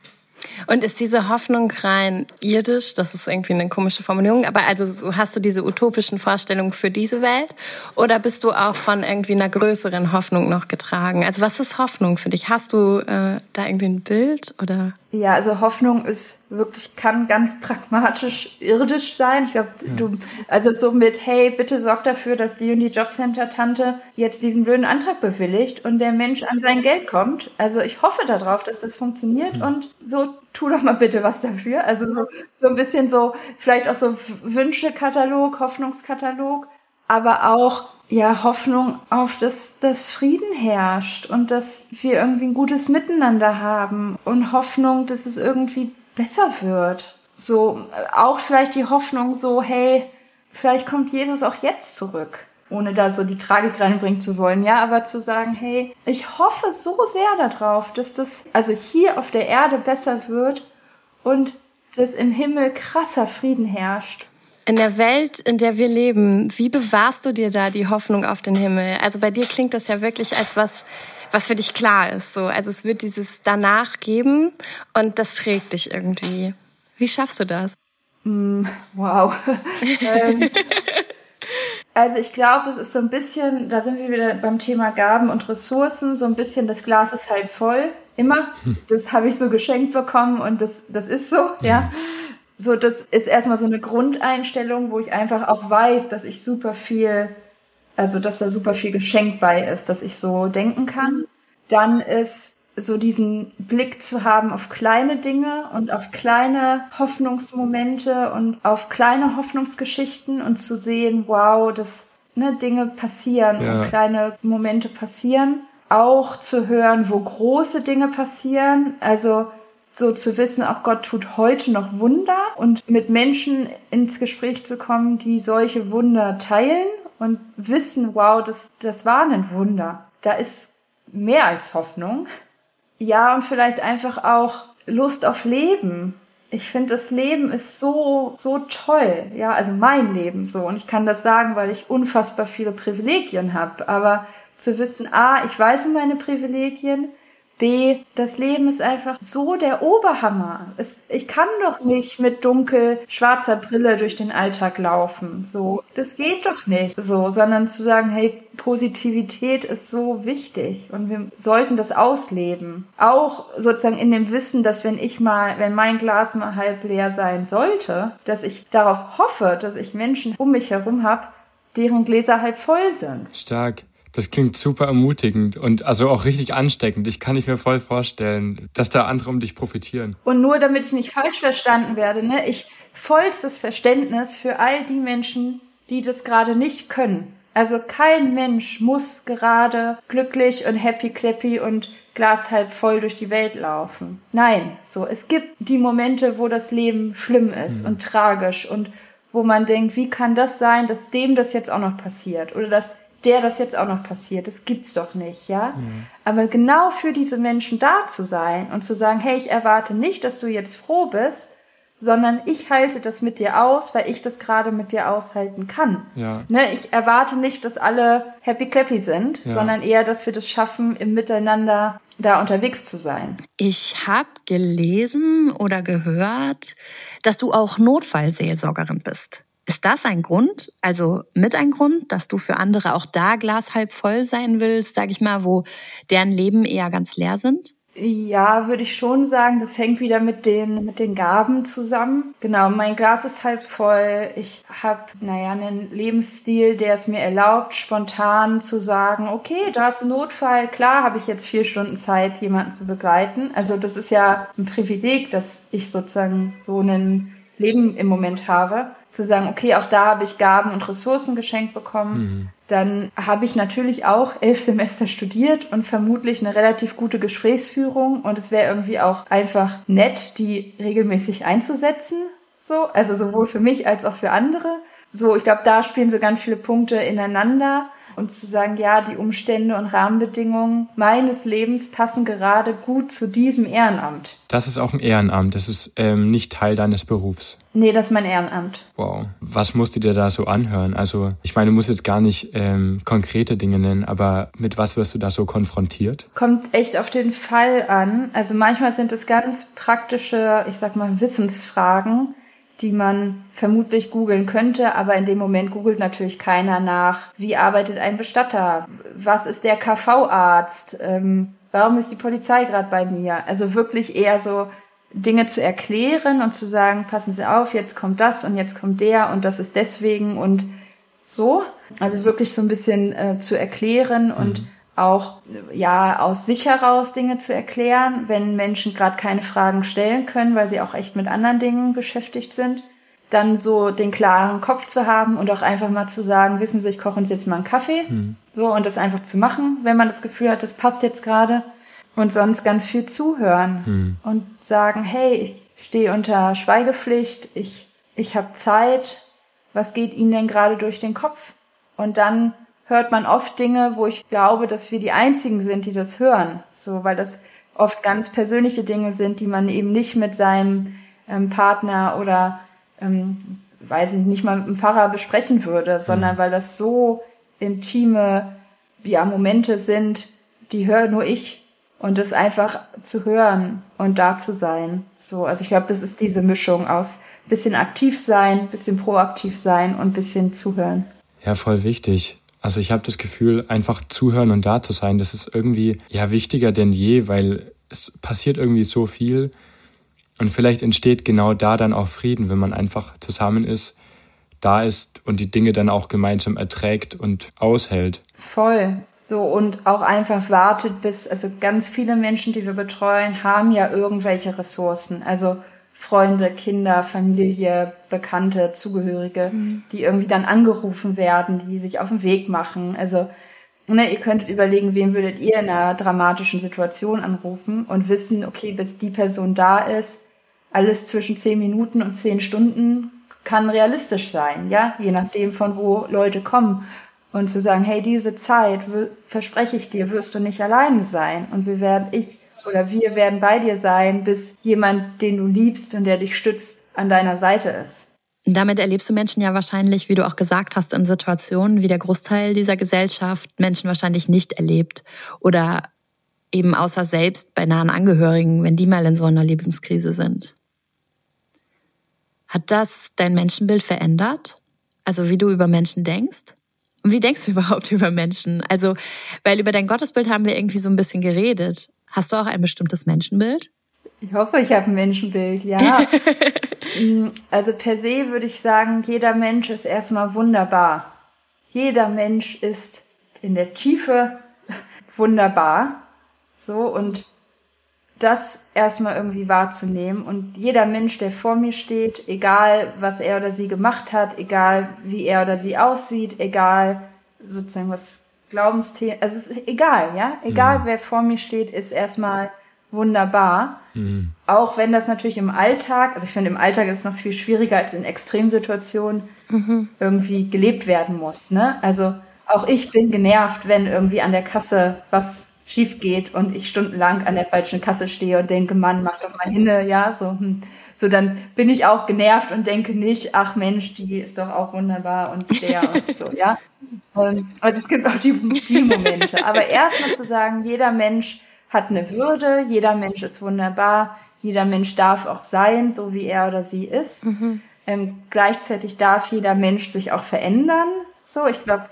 Und ist diese Hoffnung rein irdisch? Das ist irgendwie eine komische Formulierung. Aber also hast du diese utopischen Vorstellungen für diese Welt? Oder bist du auch von irgendwie einer größeren Hoffnung noch getragen? Also was ist Hoffnung für dich? Hast du äh, da irgendwie ein Bild oder? Ja, also Hoffnung ist wirklich, kann ganz pragmatisch irdisch sein. Ich glaube, ja. du, also so mit, hey, bitte sorg dafür, dass die und die Jobcenter-Tante jetzt diesen blöden Antrag bewilligt und der Mensch an sein Geld kommt. Also ich hoffe darauf, dass das funktioniert mhm. und so tu doch mal bitte was dafür. Also so, so ein bisschen so, vielleicht auch so Wünschekatalog, Hoffnungskatalog, aber auch ja, Hoffnung auf, dass, dass Frieden herrscht und dass wir irgendwie ein gutes Miteinander haben und Hoffnung, dass es irgendwie besser wird. So, auch vielleicht die Hoffnung so, hey, vielleicht kommt Jesus auch jetzt zurück, ohne da so die Tragik reinbringen zu wollen, ja, aber zu sagen, hey, ich hoffe so sehr darauf, dass das also hier auf der Erde besser wird und dass im Himmel krasser Frieden herrscht in der Welt, in der wir leben, wie bewahrst du dir da die Hoffnung auf den Himmel? Also bei dir klingt das ja wirklich als was, was für dich klar ist. So, also es wird dieses danach geben und das trägt dich irgendwie. Wie schaffst du das? Mm, wow. Ähm, also ich glaube, das ist so ein bisschen, da sind wir wieder beim Thema Gaben und Ressourcen, so ein bisschen das Glas ist halb voll, immer. Das habe ich so geschenkt bekommen und das, das ist so, ja. So, das ist erstmal so eine Grundeinstellung, wo ich einfach auch weiß, dass ich super viel, also dass da super viel geschenkt bei ist, dass ich so denken kann. Dann ist so diesen Blick zu haben auf kleine Dinge und auf kleine Hoffnungsmomente und auf kleine Hoffnungsgeschichten und zu sehen, wow, dass ne, Dinge passieren ja. und kleine Momente passieren. Auch zu hören, wo große Dinge passieren. Also so zu wissen, auch Gott tut heute noch Wunder und mit Menschen ins Gespräch zu kommen, die solche Wunder teilen und wissen, wow, das, das war ein Wunder. Da ist mehr als Hoffnung. Ja, und vielleicht einfach auch Lust auf Leben. Ich finde, das Leben ist so, so toll. Ja, also mein Leben so. Und ich kann das sagen, weil ich unfassbar viele Privilegien habe. Aber zu wissen, ah, ich weiß um meine Privilegien, B, das Leben ist einfach so der Oberhammer. Es, ich kann doch nicht mit dunkel schwarzer Brille durch den Alltag laufen. So, das geht doch nicht. So, sondern zu sagen, hey, Positivität ist so wichtig und wir sollten das ausleben. Auch sozusagen in dem Wissen, dass wenn ich mal, wenn mein Glas mal halb leer sein sollte, dass ich darauf hoffe, dass ich Menschen um mich herum habe, deren Gläser halb voll sind. Stark. Das klingt super ermutigend und also auch richtig ansteckend. Ich kann nicht mir voll vorstellen, dass da andere um dich profitieren. Und nur damit ich nicht falsch verstanden werde, ne, ich vollstes Verständnis für all die Menschen, die das gerade nicht können. Also kein Mensch muss gerade glücklich und happy clappy und Glas halb voll durch die Welt laufen. Nein, so es gibt die Momente, wo das Leben schlimm ist mhm. und tragisch und wo man denkt, wie kann das sein, dass dem das jetzt auch noch passiert oder dass der das jetzt auch noch passiert. Das gibt's doch nicht, ja? Mhm. Aber genau für diese Menschen da zu sein und zu sagen, hey, ich erwarte nicht, dass du jetzt froh bist, sondern ich halte das mit dir aus, weil ich das gerade mit dir aushalten kann. Ja. Ne, ich erwarte nicht, dass alle happy clappy sind, ja. sondern eher, dass wir das schaffen, im Miteinander da unterwegs zu sein. Ich habe gelesen oder gehört, dass du auch Notfallseelsorgerin bist. Ist das ein Grund, also mit ein Grund, dass du für andere auch da Glas halb voll sein willst, sag ich mal, wo deren Leben eher ganz leer sind? Ja, würde ich schon sagen, das hängt wieder mit den, mit den Gaben zusammen. Genau, mein Glas ist halb voll. Ich habe, naja, einen Lebensstil, der es mir erlaubt, spontan zu sagen, okay, da ist ein Notfall, klar habe ich jetzt vier Stunden Zeit, jemanden zu begleiten. Also das ist ja ein Privileg, dass ich sozusagen so ein Leben im Moment habe zu sagen, okay, auch da habe ich Gaben und Ressourcen geschenkt bekommen. Mhm. Dann habe ich natürlich auch elf Semester studiert und vermutlich eine relativ gute Gesprächsführung und es wäre irgendwie auch einfach nett, die regelmäßig einzusetzen. So, also sowohl für mich als auch für andere. So, ich glaube, da spielen so ganz viele Punkte ineinander und zu sagen, ja, die Umstände und Rahmenbedingungen meines Lebens passen gerade gut zu diesem Ehrenamt. Das ist auch ein Ehrenamt, das ist ähm, nicht Teil deines Berufs. Nee, das ist mein Ehrenamt. Wow. Was musst du dir da so anhören? Also, ich meine, du musst jetzt gar nicht ähm, konkrete Dinge nennen, aber mit was wirst du da so konfrontiert? Kommt echt auf den Fall an. Also manchmal sind es ganz praktische, ich sag mal, Wissensfragen die man vermutlich googeln könnte, aber in dem Moment googelt natürlich keiner nach, wie arbeitet ein Bestatter, was ist der KV-Arzt, ähm, warum ist die Polizei gerade bei mir? Also wirklich eher so Dinge zu erklären und zu sagen, passen Sie auf, jetzt kommt das und jetzt kommt der und das ist deswegen und so. Also wirklich so ein bisschen äh, zu erklären und mhm auch ja aus sich heraus Dinge zu erklären, wenn Menschen gerade keine Fragen stellen können, weil sie auch echt mit anderen Dingen beschäftigt sind. Dann so den klaren Kopf zu haben und auch einfach mal zu sagen, wissen Sie, ich koche uns jetzt mal einen Kaffee. Mhm. So und das einfach zu machen, wenn man das Gefühl hat, das passt jetzt gerade. Und sonst ganz viel zuhören mhm. und sagen, hey, ich stehe unter Schweigepflicht, ich, ich habe Zeit, was geht Ihnen denn gerade durch den Kopf? Und dann hört man oft Dinge, wo ich glaube, dass wir die einzigen sind, die das hören. So, weil das oft ganz persönliche Dinge sind, die man eben nicht mit seinem ähm, Partner oder ähm, weiß ich nicht mal mit dem Pfarrer besprechen würde, sondern mhm. weil das so intime ja, Momente sind, die höre nur ich und das einfach zu hören und da zu sein. So, also ich glaube, das ist diese Mischung aus bisschen aktiv sein, bisschen proaktiv sein und bisschen zuhören. Ja, voll wichtig. Also ich habe das Gefühl, einfach zuhören und da zu sein, das ist irgendwie ja wichtiger denn je, weil es passiert irgendwie so viel und vielleicht entsteht genau da dann auch Frieden, wenn man einfach zusammen ist, da ist und die Dinge dann auch gemeinsam erträgt und aushält. Voll. So und auch einfach wartet bis, also ganz viele Menschen, die wir betreuen, haben ja irgendwelche Ressourcen. Also Freunde, Kinder, Familie, Bekannte, Zugehörige, mhm. die irgendwie dann angerufen werden, die sich auf den Weg machen. Also, ne, ihr könntet überlegen, wen würdet ihr in einer dramatischen Situation anrufen und wissen, okay, bis die Person da ist, alles zwischen zehn Minuten und zehn Stunden kann realistisch sein, ja, je nachdem von wo Leute kommen. Und zu sagen, hey, diese Zeit, verspreche ich dir, wirst du nicht alleine sein. Und wir werden, ich oder wir werden bei dir sein, bis jemand, den du liebst und der dich stützt, an deiner Seite ist. Damit erlebst du Menschen ja wahrscheinlich, wie du auch gesagt hast, in Situationen, wie der Großteil dieser Gesellschaft Menschen wahrscheinlich nicht erlebt oder eben außer selbst bei nahen Angehörigen, wenn die mal in so einer Lebenskrise sind. Hat das dein Menschenbild verändert? Also wie du über Menschen denkst? Und wie denkst du überhaupt über Menschen? Also, weil über dein Gottesbild haben wir irgendwie so ein bisschen geredet. Hast du auch ein bestimmtes Menschenbild? Ich hoffe, ich habe ein Menschenbild, ja. Mm, also per se würde ich sagen, jeder Mensch ist erstmal wunderbar. Jeder Mensch ist in der Tiefe wunderbar. So, und das erstmal irgendwie wahrzunehmen. Und jeder Mensch, der vor mir steht, egal was er oder sie gemacht hat, egal wie er oder sie aussieht, egal sozusagen was Glaubensthemen, also es ist egal, ja, egal mhm. wer vor mir steht, ist erstmal wunderbar. Mhm. Auch wenn das natürlich im Alltag, also ich finde im Alltag ist es noch viel schwieriger als in Extremsituationen mhm. irgendwie gelebt werden muss. Ne? Also auch ich bin genervt, wenn irgendwie an der Kasse was schief geht und ich stundenlang an der falschen Kasse stehe und denke, Mann, mach doch mal hinne, ja, so, hm. so dann bin ich auch genervt und denke nicht, ach Mensch, die ist doch auch wunderbar und der und so, ja. Und, also es gibt auch die, die Momente. Aber erstmal zu sagen, jeder Mensch hat eine Würde, jeder Mensch ist wunderbar, jeder Mensch darf auch sein, so wie er oder sie ist. Mhm. Ähm, gleichzeitig darf jeder Mensch sich auch verändern. So, ich glaube,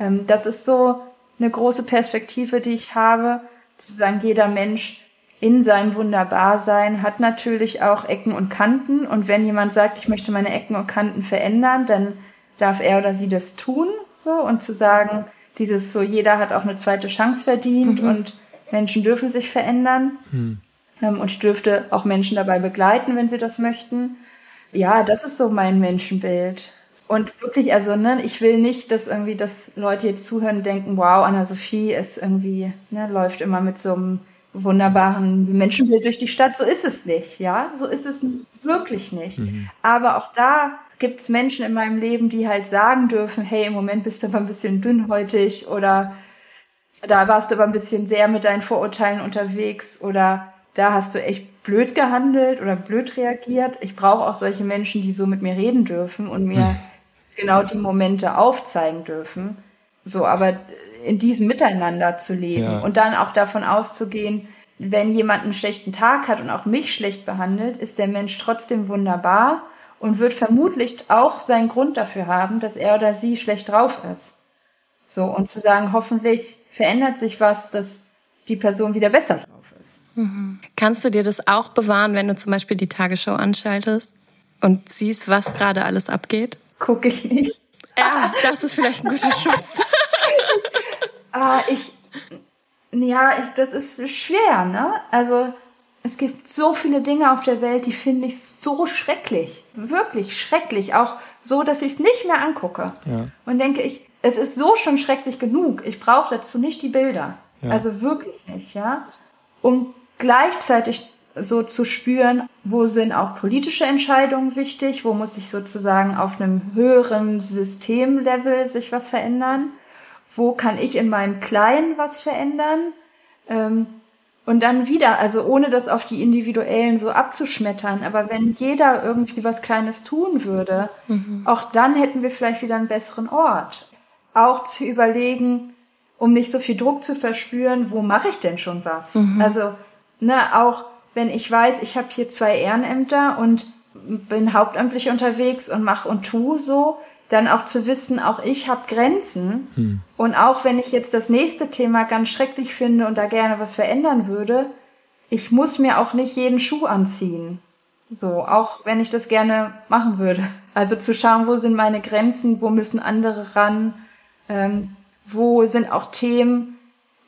ähm, das ist so eine große Perspektive, die ich habe, zu sagen, jeder Mensch in seinem Wunderbarsein hat natürlich auch Ecken und Kanten. Und wenn jemand sagt, ich möchte meine Ecken und Kanten verändern, dann darf er oder sie das tun. So und zu sagen, dieses so, jeder hat auch eine zweite Chance verdient mhm. und Menschen dürfen sich verändern. Mhm. und ich dürfte auch Menschen dabei begleiten, wenn sie das möchten. Ja, das ist so mein Menschenbild. Und wirklich, also, ne, ich will nicht, dass irgendwie, dass Leute jetzt zuhören und denken, wow, Anna-Sophie ist irgendwie, ne, läuft immer mit so einem wunderbaren Menschenbild durch die Stadt. So ist es nicht, ja. So ist es wirklich nicht. Mhm. Aber auch da gibt es Menschen in meinem Leben, die halt sagen dürfen, hey, im Moment bist du aber ein bisschen dünnhäutig oder da warst du aber ein bisschen sehr mit deinen Vorurteilen unterwegs oder da hast du echt blöd gehandelt oder blöd reagiert. Ich brauche auch solche Menschen, die so mit mir reden dürfen und mir hm. genau die Momente aufzeigen dürfen. So, aber in diesem Miteinander zu leben ja. und dann auch davon auszugehen, wenn jemand einen schlechten Tag hat und auch mich schlecht behandelt, ist der Mensch trotzdem wunderbar und wird vermutlich auch seinen Grund dafür haben, dass er oder sie schlecht drauf ist. So, und zu sagen, hoffentlich verändert sich was, dass die Person wieder besser Mhm. Kannst du dir das auch bewahren, wenn du zum Beispiel die Tagesschau anschaltest und siehst, was gerade alles abgeht? Gucke ich nicht. Ja, das ist vielleicht ein guter Schutz. ah, ich, ja, ich, das ist schwer, ne? Also, es gibt so viele Dinge auf der Welt, die finde ich so schrecklich. Wirklich schrecklich. Auch so, dass ich es nicht mehr angucke. Ja. Und denke ich, es ist so schon schrecklich genug. Ich brauche dazu nicht die Bilder. Ja. Also wirklich nicht, ja. Um gleichzeitig so zu spüren, wo sind auch politische Entscheidungen wichtig, wo muss sich sozusagen auf einem höheren Systemlevel sich was verändern, wo kann ich in meinem Kleinen was verändern ähm, und dann wieder, also ohne das auf die Individuellen so abzuschmettern, aber wenn jeder irgendwie was Kleines tun würde, mhm. auch dann hätten wir vielleicht wieder einen besseren Ort. Auch zu überlegen, um nicht so viel Druck zu verspüren, wo mache ich denn schon was? Mhm. Also ne, auch wenn ich weiß, ich habe hier zwei Ehrenämter und bin hauptamtlich unterwegs und mache und tu so, dann auch zu wissen, auch ich habe Grenzen. Hm. Und auch wenn ich jetzt das nächste Thema ganz schrecklich finde und da gerne was verändern würde, ich muss mir auch nicht jeden Schuh anziehen. So, auch wenn ich das gerne machen würde. Also zu schauen, wo sind meine Grenzen, wo müssen andere ran, ähm, wo sind auch Themen,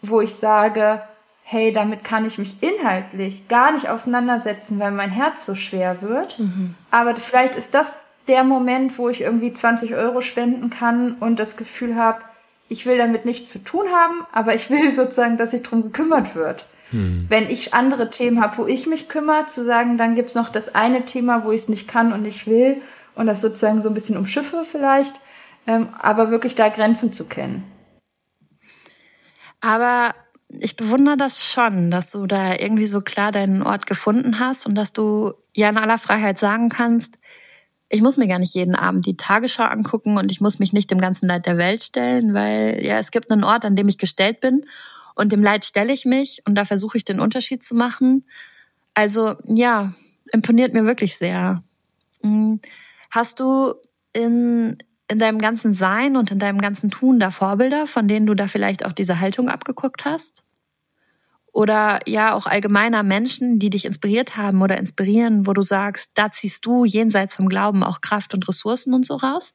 wo ich sage, hey, damit kann ich mich inhaltlich gar nicht auseinandersetzen, weil mein Herz so schwer wird. Mhm. Aber vielleicht ist das der Moment, wo ich irgendwie 20 Euro spenden kann und das Gefühl habe, ich will damit nichts zu tun haben, aber ich will sozusagen, dass sich drum gekümmert wird. Mhm. Wenn ich andere Themen habe, wo ich mich kümmere, zu sagen, dann gibt's noch das eine Thema, wo ich es nicht kann und nicht will und das sozusagen so ein bisschen umschiffe vielleicht, ähm, aber wirklich da Grenzen zu kennen. Aber ich bewundere das schon, dass du da irgendwie so klar deinen Ort gefunden hast und dass du ja in aller Freiheit sagen kannst, ich muss mir gar nicht jeden Abend die Tagesschau angucken und ich muss mich nicht dem ganzen Leid der Welt stellen, weil ja, es gibt einen Ort, an dem ich gestellt bin und dem Leid stelle ich mich und da versuche ich den Unterschied zu machen. Also ja, imponiert mir wirklich sehr. Hm, hast du in, in deinem ganzen Sein und in deinem ganzen Tun da Vorbilder, von denen du da vielleicht auch diese Haltung abgeguckt hast? Oder ja, auch allgemeiner Menschen, die dich inspiriert haben oder inspirieren, wo du sagst, da ziehst du jenseits vom Glauben auch Kraft und Ressourcen und so raus?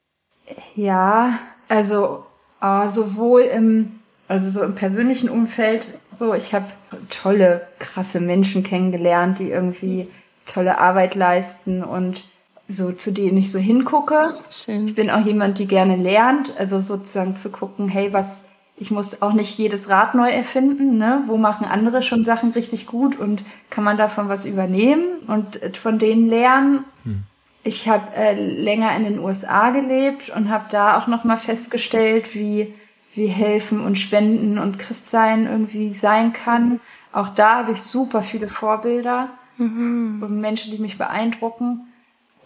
Ja, also äh, sowohl im, also so im persönlichen Umfeld, so ich habe tolle, krasse Menschen kennengelernt, die irgendwie tolle Arbeit leisten und so zu denen ich so hingucke. Schön. Ich bin auch jemand, die gerne lernt, also sozusagen zu gucken, hey, was ich muss auch nicht jedes Rad neu erfinden. Ne? Wo machen andere schon Sachen richtig gut und kann man davon was übernehmen und von denen lernen? Hm. Ich habe äh, länger in den USA gelebt und habe da auch noch mal festgestellt, wie wie helfen und spenden und Christsein irgendwie sein kann. Auch da habe ich super viele Vorbilder mhm. und Menschen, die mich beeindrucken.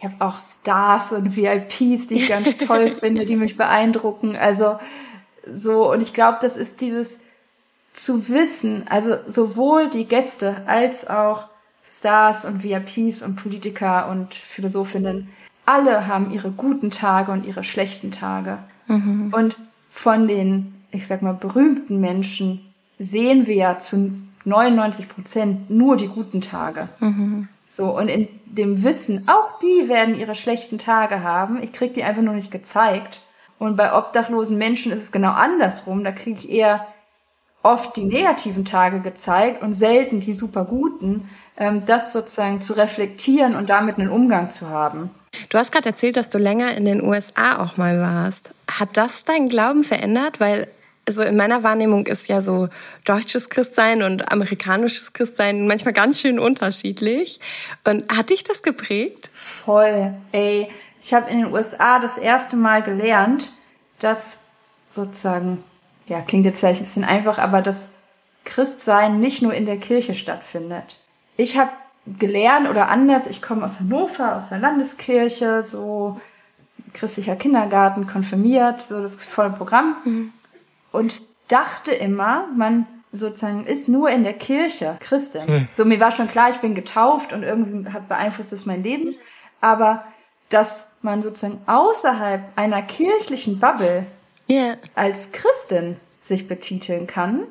Ich habe auch Stars und VIPs, die ich ganz toll finde, die mich beeindrucken. Also so, und ich glaube, das ist dieses zu wissen, also sowohl die Gäste als auch Stars und VIPs und Politiker und Philosophinnen, alle haben ihre guten Tage und ihre schlechten Tage. Mhm. Und von den, ich sag mal, berühmten Menschen sehen wir ja zu 99 Prozent nur die guten Tage. Mhm. So, und in dem Wissen, auch die werden ihre schlechten Tage haben. Ich krieg die einfach nur nicht gezeigt. Und bei obdachlosen Menschen ist es genau andersrum. Da kriege ich eher oft die negativen Tage gezeigt und selten die super guten, ähm, das sozusagen zu reflektieren und damit einen Umgang zu haben. Du hast gerade erzählt, dass du länger in den USA auch mal warst. Hat das deinen Glauben verändert? Weil also in meiner Wahrnehmung ist ja so deutsches Christsein und amerikanisches Christsein manchmal ganz schön unterschiedlich. Und hat dich das geprägt? Voll. Ey, ich habe in den USA das erste Mal gelernt, dass sozusagen, ja, klingt jetzt vielleicht ein bisschen einfach, aber dass Christsein nicht nur in der Kirche stattfindet. Ich habe gelernt oder anders, ich komme aus Hannover, aus der Landeskirche, so christlicher Kindergarten, konfirmiert, so das volle Programm. Mhm. Und dachte immer, man sozusagen ist nur in der Kirche Christin. Mhm. So, mir war schon klar, ich bin getauft und irgendwie hat beeinflusst es mein Leben. Aber dass man sozusagen außerhalb einer kirchlichen Bubble yeah. als Christin sich betiteln kann,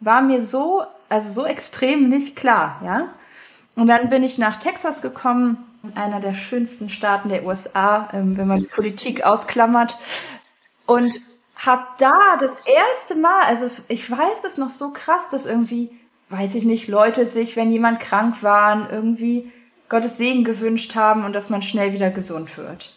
war mir so, also so extrem nicht klar, ja. Und dann bin ich nach Texas gekommen, einer der schönsten Staaten der USA, ähm, wenn man die Politik ausklammert, und habe da das erste Mal, also ich weiß es noch so krass, dass irgendwie, weiß ich nicht, Leute sich, wenn jemand krank waren, irgendwie Gottes Segen gewünscht haben und dass man schnell wieder gesund wird.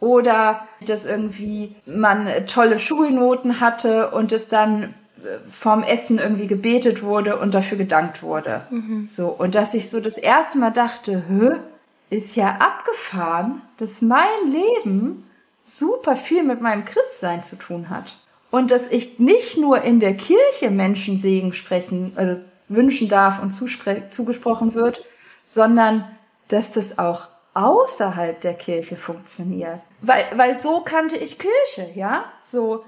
Oder dass irgendwie man tolle Schulnoten hatte und es dann äh, vorm Essen irgendwie gebetet wurde und dafür gedankt wurde. Mhm. So. Und dass ich so das erste Mal dachte, hö, ist ja abgefahren, dass mein Leben super viel mit meinem Christsein zu tun hat. Und dass ich nicht nur in der Kirche Menschen Segen sprechen, also wünschen darf und zugesprochen wird, sondern dass das auch außerhalb der Kirche funktioniert. Weil, weil so kannte ich Kirche, ja? So,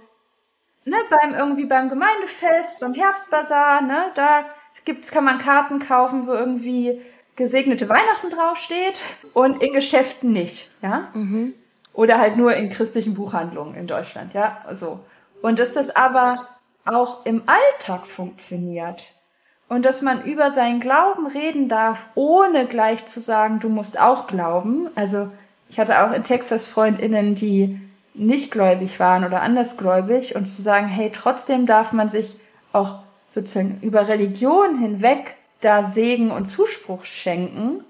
ne, beim, irgendwie beim Gemeindefest, beim Herbstbazar, ne, da gibt's, kann man Karten kaufen, wo irgendwie gesegnete Weihnachten draufsteht und in Geschäften nicht, ja? Mhm. Oder halt nur in christlichen Buchhandlungen in Deutschland, ja? So. Und dass das aber auch im Alltag funktioniert und dass man über seinen Glauben reden darf, ohne gleich zu sagen, du musst auch glauben. Also ich hatte auch in Texas Freundinnen, die nicht gläubig waren oder andersgläubig und zu sagen, hey, trotzdem darf man sich auch sozusagen über Religion hinweg da Segen und Zuspruch schenken,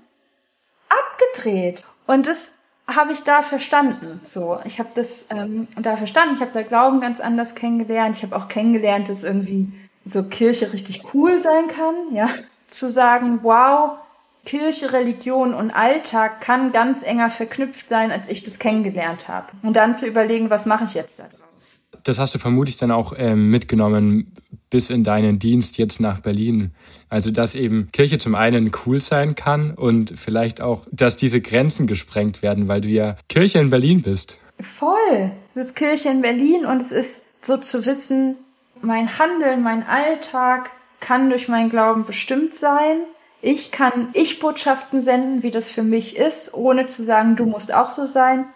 abgedreht. Und das habe ich da verstanden. So, ich habe das ähm, da verstanden. Ich habe da Glauben ganz anders kennengelernt. Ich habe auch kennengelernt, dass irgendwie so Kirche richtig cool sein kann, ja, zu sagen, wow, Kirche, Religion und Alltag kann ganz enger verknüpft sein, als ich das kennengelernt habe. Und dann zu überlegen, was mache ich jetzt daraus? Das hast du vermutlich dann auch ähm, mitgenommen bis in deinen Dienst jetzt nach Berlin. Also, dass eben Kirche zum einen cool sein kann und vielleicht auch, dass diese Grenzen gesprengt werden, weil du ja Kirche in Berlin bist. Voll. Es ist Kirche in Berlin und es ist so zu wissen, mein Handeln, mein Alltag kann durch meinen Glauben bestimmt sein. Ich kann Ich-Botschaften senden, wie das für mich ist, ohne zu sagen, du musst auch so sein.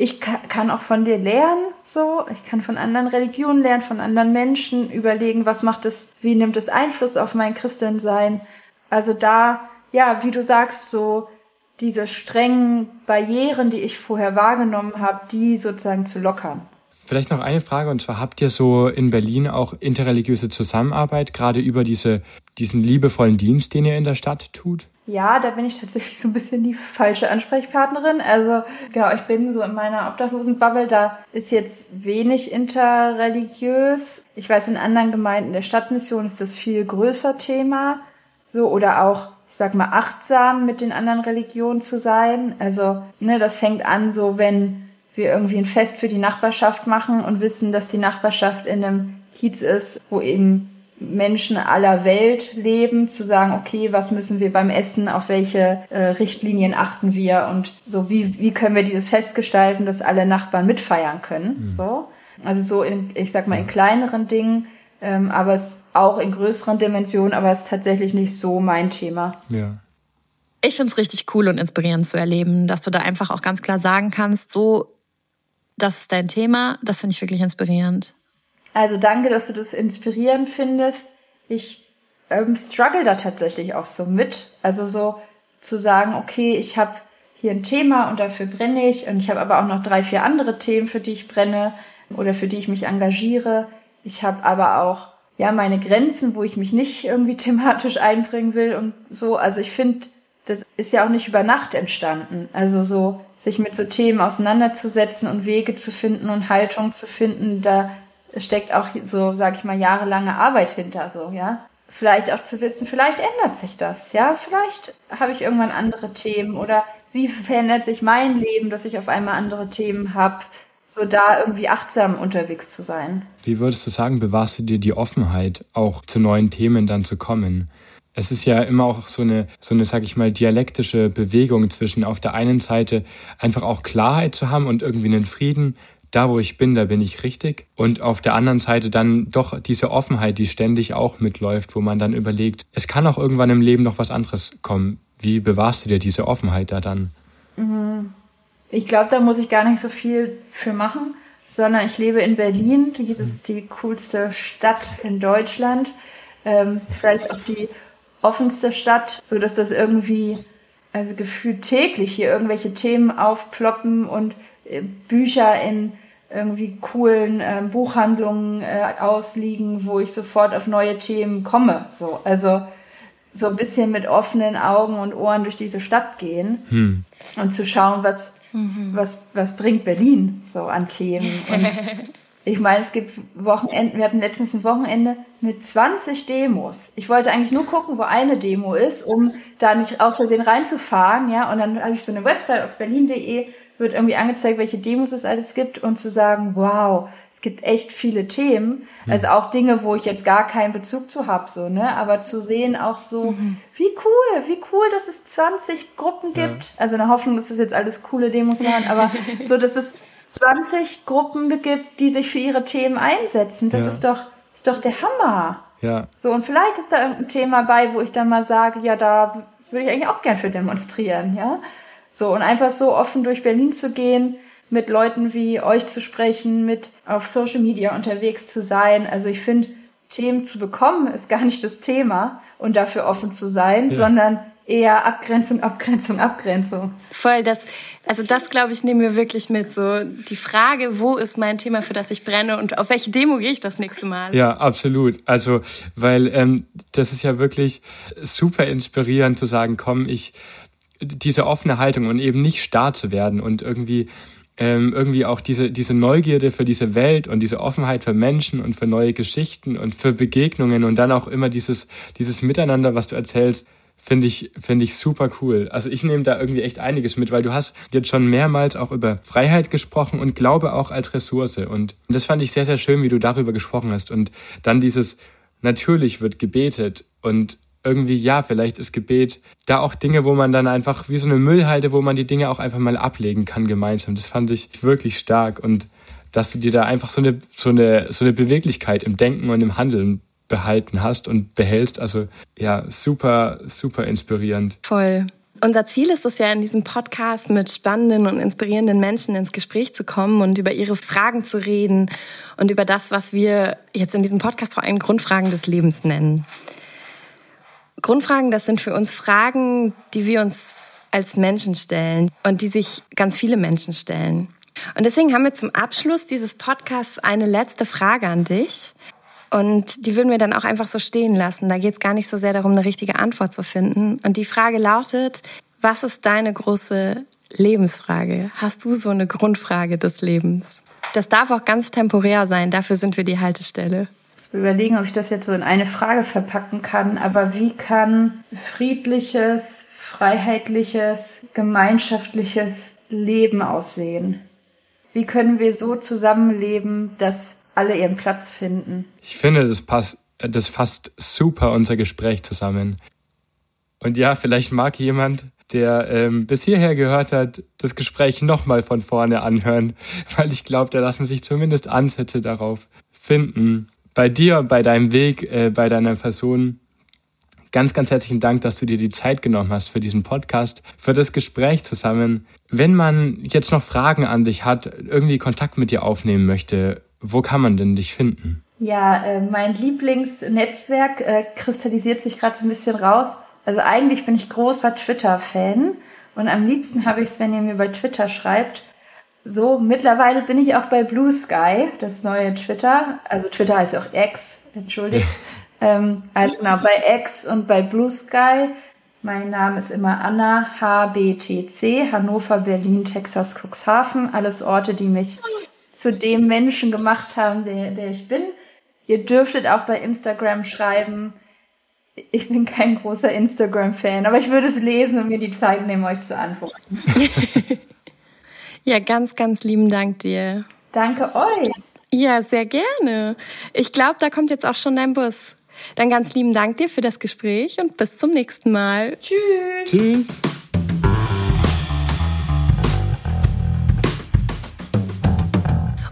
Ich kann auch von dir lernen, so. Ich kann von anderen Religionen lernen, von anderen Menschen, überlegen, was macht es, wie nimmt es Einfluss auf mein Christensein. Also da, ja, wie du sagst, so diese strengen Barrieren, die ich vorher wahrgenommen habe, die sozusagen zu lockern. Vielleicht noch eine Frage, und zwar habt ihr so in Berlin auch interreligiöse Zusammenarbeit, gerade über diese, diesen liebevollen Dienst, den ihr in der Stadt tut? Ja, da bin ich tatsächlich so ein bisschen die falsche Ansprechpartnerin. Also, genau, ich bin so in meiner Obdachlosenbubble, da ist jetzt wenig interreligiös. Ich weiß, in anderen Gemeinden der Stadtmission ist das viel größer Thema. So, oder auch ich sag mal, achtsam mit den anderen Religionen zu sein. Also, ne, das fängt an so, wenn wir irgendwie ein Fest für die Nachbarschaft machen und wissen, dass die Nachbarschaft in einem Kiez ist, wo eben Menschen aller Welt leben, zu sagen, okay, was müssen wir beim Essen, auf welche äh, Richtlinien achten wir und so, wie, wie können wir dieses Fest gestalten, dass alle Nachbarn mitfeiern können, mhm. so. Also so in, ich sag mal, in kleineren Dingen ähm, aber es auch in größeren Dimensionen, aber es ist tatsächlich nicht so mein Thema. Ja. Ich finde es richtig cool und inspirierend zu erleben, dass du da einfach auch ganz klar sagen kannst, so, das ist dein Thema, das finde ich wirklich inspirierend. Also danke, dass du das inspirierend findest. Ich ähm, struggle da tatsächlich auch so mit. Also so zu sagen, okay, ich habe hier ein Thema und dafür brenne ich und ich habe aber auch noch drei, vier andere Themen, für die ich brenne oder für die ich mich engagiere. Ich habe aber auch ja meine Grenzen, wo ich mich nicht irgendwie thematisch einbringen will und so. Also ich finde, das ist ja auch nicht über Nacht entstanden. Also so sich mit so Themen auseinanderzusetzen und Wege zu finden und Haltung zu finden, da steckt auch so, sag ich mal, jahrelange Arbeit hinter, so, ja. Vielleicht auch zu wissen, vielleicht ändert sich das, ja. Vielleicht habe ich irgendwann andere Themen oder wie verändert sich mein Leben, dass ich auf einmal andere Themen habe so da irgendwie achtsam unterwegs zu sein. Wie würdest du sagen, bewahrst du dir die Offenheit, auch zu neuen Themen dann zu kommen? Es ist ja immer auch so eine, so eine, sag ich mal, dialektische Bewegung zwischen auf der einen Seite einfach auch Klarheit zu haben und irgendwie einen Frieden, da wo ich bin, da bin ich richtig. Und auf der anderen Seite dann doch diese Offenheit, die ständig auch mitläuft, wo man dann überlegt, es kann auch irgendwann im Leben noch was anderes kommen. Wie bewahrst du dir diese Offenheit da dann? Mhm. Ich glaube, da muss ich gar nicht so viel für machen, sondern ich lebe in Berlin. Das ist die coolste Stadt in Deutschland. Ähm, vielleicht auch die offenste Stadt, so dass das irgendwie, also gefühlt täglich hier irgendwelche Themen aufploppen und Bücher in irgendwie coolen äh, Buchhandlungen äh, ausliegen, wo ich sofort auf neue Themen komme. So, also so ein bisschen mit offenen Augen und Ohren durch diese Stadt gehen hm. und zu schauen, was Mhm. Was, was bringt Berlin so an Themen? Und ich meine, es gibt Wochenenden, wir hatten letztens ein Wochenende mit 20 Demos. Ich wollte eigentlich nur gucken, wo eine Demo ist, um da nicht aus Versehen reinzufahren, ja. Und dann habe ich so eine Website auf berlin.de, wird irgendwie angezeigt, welche Demos es alles gibt und zu sagen, wow, es gibt echt viele Themen, mhm. also auch Dinge, wo ich jetzt gar keinen Bezug zu habe, so, ne? Aber zu sehen auch so, mhm. wie cool, wie cool, dass es 20 Gruppen gibt. Ja. Also eine Hoffnung, dass es jetzt alles coole Demos waren, aber so, dass es 20 Gruppen gibt, die sich für ihre Themen einsetzen. Das ja. ist doch, ist doch der Hammer. Ja. So, und vielleicht ist da irgendein Thema bei, wo ich dann mal sage, ja, da würde ich eigentlich auch gern für demonstrieren, ja. So, und einfach so offen durch Berlin zu gehen, mit Leuten wie euch zu sprechen, mit auf Social Media unterwegs zu sein. Also ich finde, Themen zu bekommen ist gar nicht das Thema und dafür offen zu sein, ja. sondern eher Abgrenzung, Abgrenzung, Abgrenzung. Voll, das, also das glaube ich, nehmen wir wirklich mit. So die Frage, wo ist mein Thema, für das ich brenne und auf welche Demo gehe ich das nächste Mal? Ja, absolut. Also, weil ähm, das ist ja wirklich super inspirierend zu sagen, komm, ich diese offene Haltung und eben nicht starr zu werden und irgendwie ähm, irgendwie auch diese, diese Neugierde für diese Welt und diese Offenheit für Menschen und für neue Geschichten und für Begegnungen und dann auch immer dieses, dieses Miteinander, was du erzählst, finde ich, finde ich super cool. Also ich nehme da irgendwie echt einiges mit, weil du hast jetzt schon mehrmals auch über Freiheit gesprochen und Glaube auch als Ressource. Und das fand ich sehr, sehr schön, wie du darüber gesprochen hast. Und dann dieses, natürlich wird gebetet und irgendwie, ja, vielleicht ist Gebet da auch Dinge, wo man dann einfach wie so eine Müllhalde, wo man die Dinge auch einfach mal ablegen kann gemeinsam. Das fand ich wirklich stark und dass du dir da einfach so eine, so eine, so eine Beweglichkeit im Denken und im Handeln behalten hast und behältst. Also ja, super, super inspirierend. Voll. Unser Ziel ist es ja, in diesem Podcast mit spannenden und inspirierenden Menschen ins Gespräch zu kommen und über ihre Fragen zu reden und über das, was wir jetzt in diesem Podcast vor allem Grundfragen des Lebens nennen. Grundfragen, das sind für uns Fragen, die wir uns als Menschen stellen und die sich ganz viele Menschen stellen. Und deswegen haben wir zum Abschluss dieses Podcasts eine letzte Frage an dich. Und die würden wir dann auch einfach so stehen lassen. Da geht es gar nicht so sehr darum, eine richtige Antwort zu finden. Und die Frage lautet, was ist deine große Lebensfrage? Hast du so eine Grundfrage des Lebens? Das darf auch ganz temporär sein, dafür sind wir die Haltestelle. Überlegen, ob ich das jetzt so in eine Frage verpacken kann, aber wie kann friedliches, freiheitliches, gemeinschaftliches Leben aussehen? Wie können wir so zusammenleben, dass alle ihren Platz finden. Ich finde, das passt, das fasst super unser Gespräch zusammen. Und ja, vielleicht mag jemand, der ähm, bis hierher gehört hat, das Gespräch nochmal von vorne anhören, weil ich glaube, da lassen sich zumindest Ansätze darauf finden. Bei dir, bei deinem Weg, äh, bei deiner Person. Ganz, ganz herzlichen Dank, dass du dir die Zeit genommen hast für diesen Podcast, für das Gespräch zusammen. Wenn man jetzt noch Fragen an dich hat, irgendwie Kontakt mit dir aufnehmen möchte, wo kann man denn dich finden? Ja, äh, mein Lieblingsnetzwerk äh, kristallisiert sich gerade so ein bisschen raus. Also eigentlich bin ich großer Twitter-Fan und am liebsten habe ich es, wenn ihr mir bei Twitter schreibt. So, mittlerweile bin ich auch bei Blue Sky, das neue Twitter. Also Twitter heißt auch X, entschuldigt. ähm, also genau, bei X und bei Blue Sky. Mein Name ist immer Anna HBTC, Hannover, Berlin, Texas, Cuxhaven. Alles Orte, die mich zu dem Menschen gemacht haben, der, der ich bin. Ihr dürftet auch bei Instagram schreiben. Ich bin kein großer Instagram-Fan, aber ich würde es lesen und mir die Zeit nehmen, euch zu antworten. ja, ganz, ganz lieben Dank dir. Danke euch. Ja, sehr gerne. Ich glaube, da kommt jetzt auch schon dein Bus. Dann ganz lieben Dank dir für das Gespräch und bis zum nächsten Mal. Tschüss. Tschüss.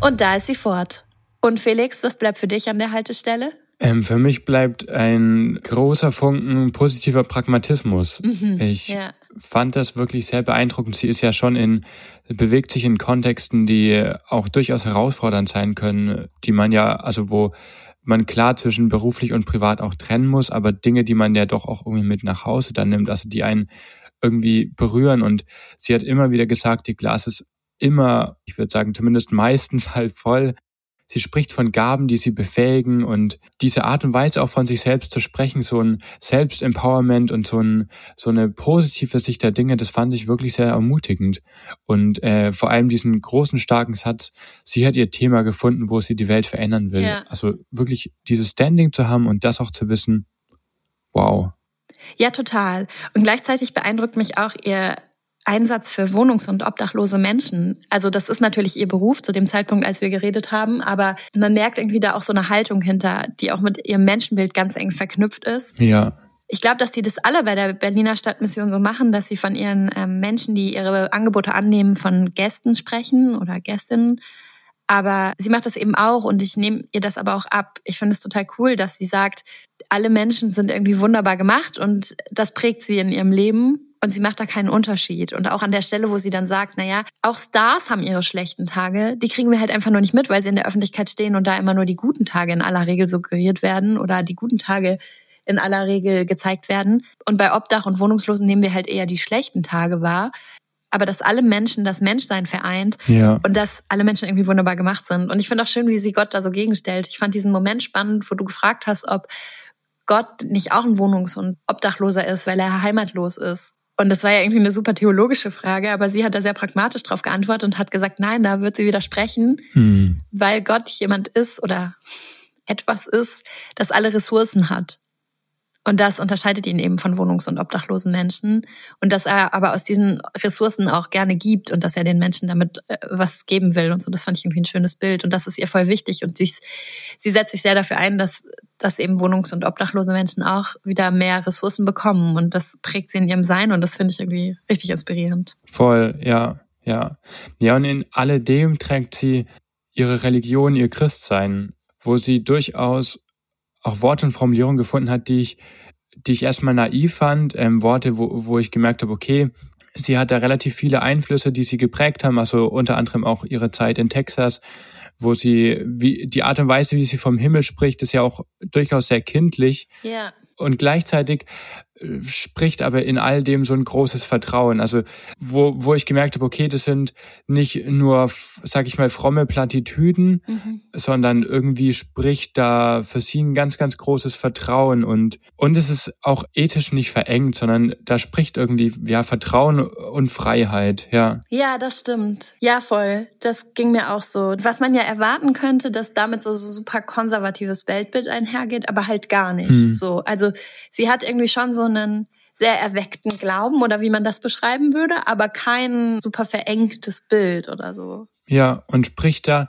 Und da ist sie fort. Und Felix, was bleibt für dich an der Haltestelle? Ähm, für mich bleibt ein großer Funken positiver Pragmatismus. Mhm, ich ja. Fand das wirklich sehr beeindruckend. Sie ist ja schon in, bewegt sich in Kontexten, die auch durchaus herausfordernd sein können, die man ja, also wo man klar zwischen beruflich und privat auch trennen muss, aber Dinge, die man ja doch auch irgendwie mit nach Hause dann nimmt, also die einen irgendwie berühren. Und sie hat immer wieder gesagt, die Glas ist immer, ich würde sagen, zumindest meistens halt voll. Sie spricht von Gaben, die sie befähigen und diese Art und Weise auch von sich selbst zu sprechen, so ein Selbstempowerment und so, ein, so eine positive Sicht der Dinge, das fand ich wirklich sehr ermutigend. Und äh, vor allem diesen großen, starken Satz, sie hat ihr Thema gefunden, wo sie die Welt verändern will. Ja. Also wirklich dieses Standing zu haben und das auch zu wissen, wow. Ja, total. Und gleichzeitig beeindruckt mich auch ihr Einsatz für wohnungs- und obdachlose Menschen. Also das ist natürlich ihr Beruf zu dem Zeitpunkt, als wir geredet haben, aber man merkt irgendwie da auch so eine Haltung hinter, die auch mit ihrem Menschenbild ganz eng verknüpft ist. Ja. Ich glaube, dass die das alle bei der Berliner Stadtmission so machen, dass sie von ihren ähm, Menschen, die ihre Angebote annehmen, von Gästen sprechen oder Gästinnen. Aber sie macht das eben auch und ich nehme ihr das aber auch ab. Ich finde es total cool, dass sie sagt, alle Menschen sind irgendwie wunderbar gemacht und das prägt sie in ihrem Leben und sie macht da keinen Unterschied. Und auch an der Stelle, wo sie dann sagt, naja, auch Stars haben ihre schlechten Tage, die kriegen wir halt einfach nur nicht mit, weil sie in der Öffentlichkeit stehen und da immer nur die guten Tage in aller Regel suggeriert werden oder die guten Tage in aller Regel gezeigt werden. Und bei Obdach und Wohnungslosen nehmen wir halt eher die schlechten Tage wahr. Aber dass alle Menschen das Menschsein vereint ja. und dass alle Menschen irgendwie wunderbar gemacht sind. Und ich finde auch schön, wie sie Gott da so gegenstellt. Ich fand diesen Moment spannend, wo du gefragt hast, ob Gott nicht auch ein Wohnungs- und Obdachloser ist, weil er heimatlos ist. Und das war ja irgendwie eine super theologische Frage, aber sie hat da sehr pragmatisch drauf geantwortet und hat gesagt, nein, da wird sie widersprechen, hm. weil Gott jemand ist oder etwas ist, das alle Ressourcen hat. Und das unterscheidet ihn eben von wohnungs- und obdachlosen Menschen. Und dass er aber aus diesen Ressourcen auch gerne gibt und dass er den Menschen damit äh, was geben will und so. Das fand ich irgendwie ein schönes Bild. Und das ist ihr voll wichtig. Und sie, sie setzt sich sehr dafür ein, dass, dass eben wohnungs- und obdachlose Menschen auch wieder mehr Ressourcen bekommen. Und das prägt sie in ihrem Sein. Und das finde ich irgendwie richtig inspirierend. Voll, ja, ja. Ja, und in alledem trägt sie ihre Religion, ihr Christsein, wo sie durchaus auch Worte und Formulierungen gefunden hat, die ich, die ich erstmal naiv fand, ähm, Worte, wo, wo ich gemerkt habe, okay, sie hat da relativ viele Einflüsse, die sie geprägt haben, also unter anderem auch ihre Zeit in Texas, wo sie, wie, die Art und Weise, wie sie vom Himmel spricht, ist ja auch durchaus sehr kindlich. Ja. Und gleichzeitig spricht aber in all dem so ein großes Vertrauen. Also wo, wo ich gemerkt habe, okay, das sind nicht nur, sag ich mal, fromme Plattitüden, mhm. sondern irgendwie spricht da für sie ein ganz, ganz großes Vertrauen und, und es ist auch ethisch nicht verengt, sondern da spricht irgendwie, ja, Vertrauen und Freiheit, ja. Ja, das stimmt. Ja, voll. Das ging mir auch so. Was man ja erwarten könnte, dass damit so, so super konservatives Weltbild einhergeht, aber halt gar nicht. Mhm. So, also sie hat irgendwie schon so einen sehr erweckten Glauben oder wie man das beschreiben würde, aber kein super verengtes Bild oder so. Ja, und spricht da,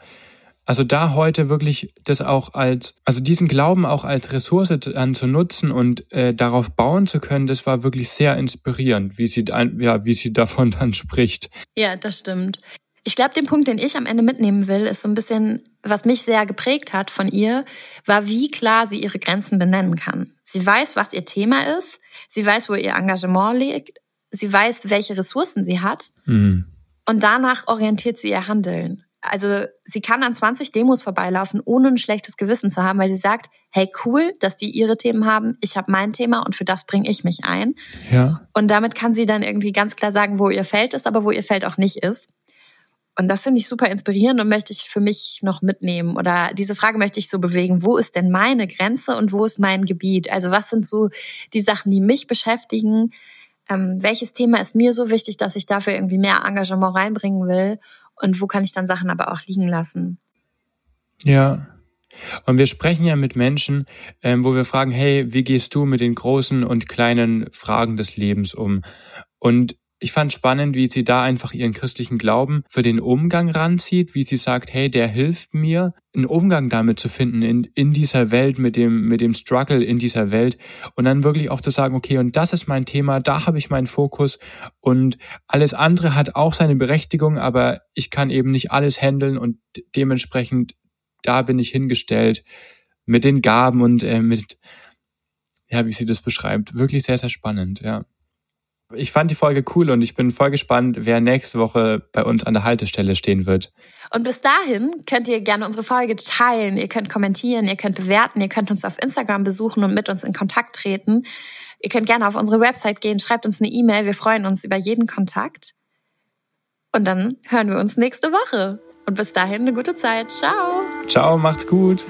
also da heute wirklich das auch als, also diesen Glauben auch als Ressource dann zu nutzen und äh, darauf bauen zu können, das war wirklich sehr inspirierend, wie sie, ja, wie sie davon dann spricht. Ja, das stimmt. Ich glaube, den Punkt, den ich am Ende mitnehmen will, ist so ein bisschen, was mich sehr geprägt hat von ihr, war, wie klar sie ihre Grenzen benennen kann. Sie weiß, was ihr Thema ist. Sie weiß, wo ihr Engagement liegt. Sie weiß, welche Ressourcen sie hat. Mhm. Und danach orientiert sie ihr Handeln. Also sie kann an 20 Demos vorbeilaufen, ohne ein schlechtes Gewissen zu haben, weil sie sagt, hey cool, dass die ihre Themen haben, ich habe mein Thema und für das bringe ich mich ein. Ja. Und damit kann sie dann irgendwie ganz klar sagen, wo ihr Feld ist, aber wo ihr Feld auch nicht ist. Und das finde ich super inspirierend und möchte ich für mich noch mitnehmen. Oder diese Frage möchte ich so bewegen. Wo ist denn meine Grenze und wo ist mein Gebiet? Also was sind so die Sachen, die mich beschäftigen? Ähm, welches Thema ist mir so wichtig, dass ich dafür irgendwie mehr Engagement reinbringen will? Und wo kann ich dann Sachen aber auch liegen lassen? Ja. Und wir sprechen ja mit Menschen, ähm, wo wir fragen, hey, wie gehst du mit den großen und kleinen Fragen des Lebens um? Und ich fand spannend, wie sie da einfach ihren christlichen Glauben für den Umgang ranzieht, wie sie sagt, hey, der hilft mir, einen Umgang damit zu finden in, in dieser Welt, mit dem, mit dem Struggle in dieser Welt und dann wirklich auch zu sagen, okay, und das ist mein Thema, da habe ich meinen Fokus und alles andere hat auch seine Berechtigung, aber ich kann eben nicht alles handeln und dementsprechend da bin ich hingestellt mit den Gaben und äh, mit, ja, wie sie das beschreibt. Wirklich sehr, sehr spannend, ja. Ich fand die Folge cool und ich bin voll gespannt, wer nächste Woche bei uns an der Haltestelle stehen wird. Und bis dahin könnt ihr gerne unsere Folge teilen, ihr könnt kommentieren, ihr könnt bewerten, ihr könnt uns auf Instagram besuchen und mit uns in Kontakt treten. Ihr könnt gerne auf unsere Website gehen, schreibt uns eine E-Mail, wir freuen uns über jeden Kontakt. Und dann hören wir uns nächste Woche. Und bis dahin eine gute Zeit. Ciao. Ciao, macht's gut.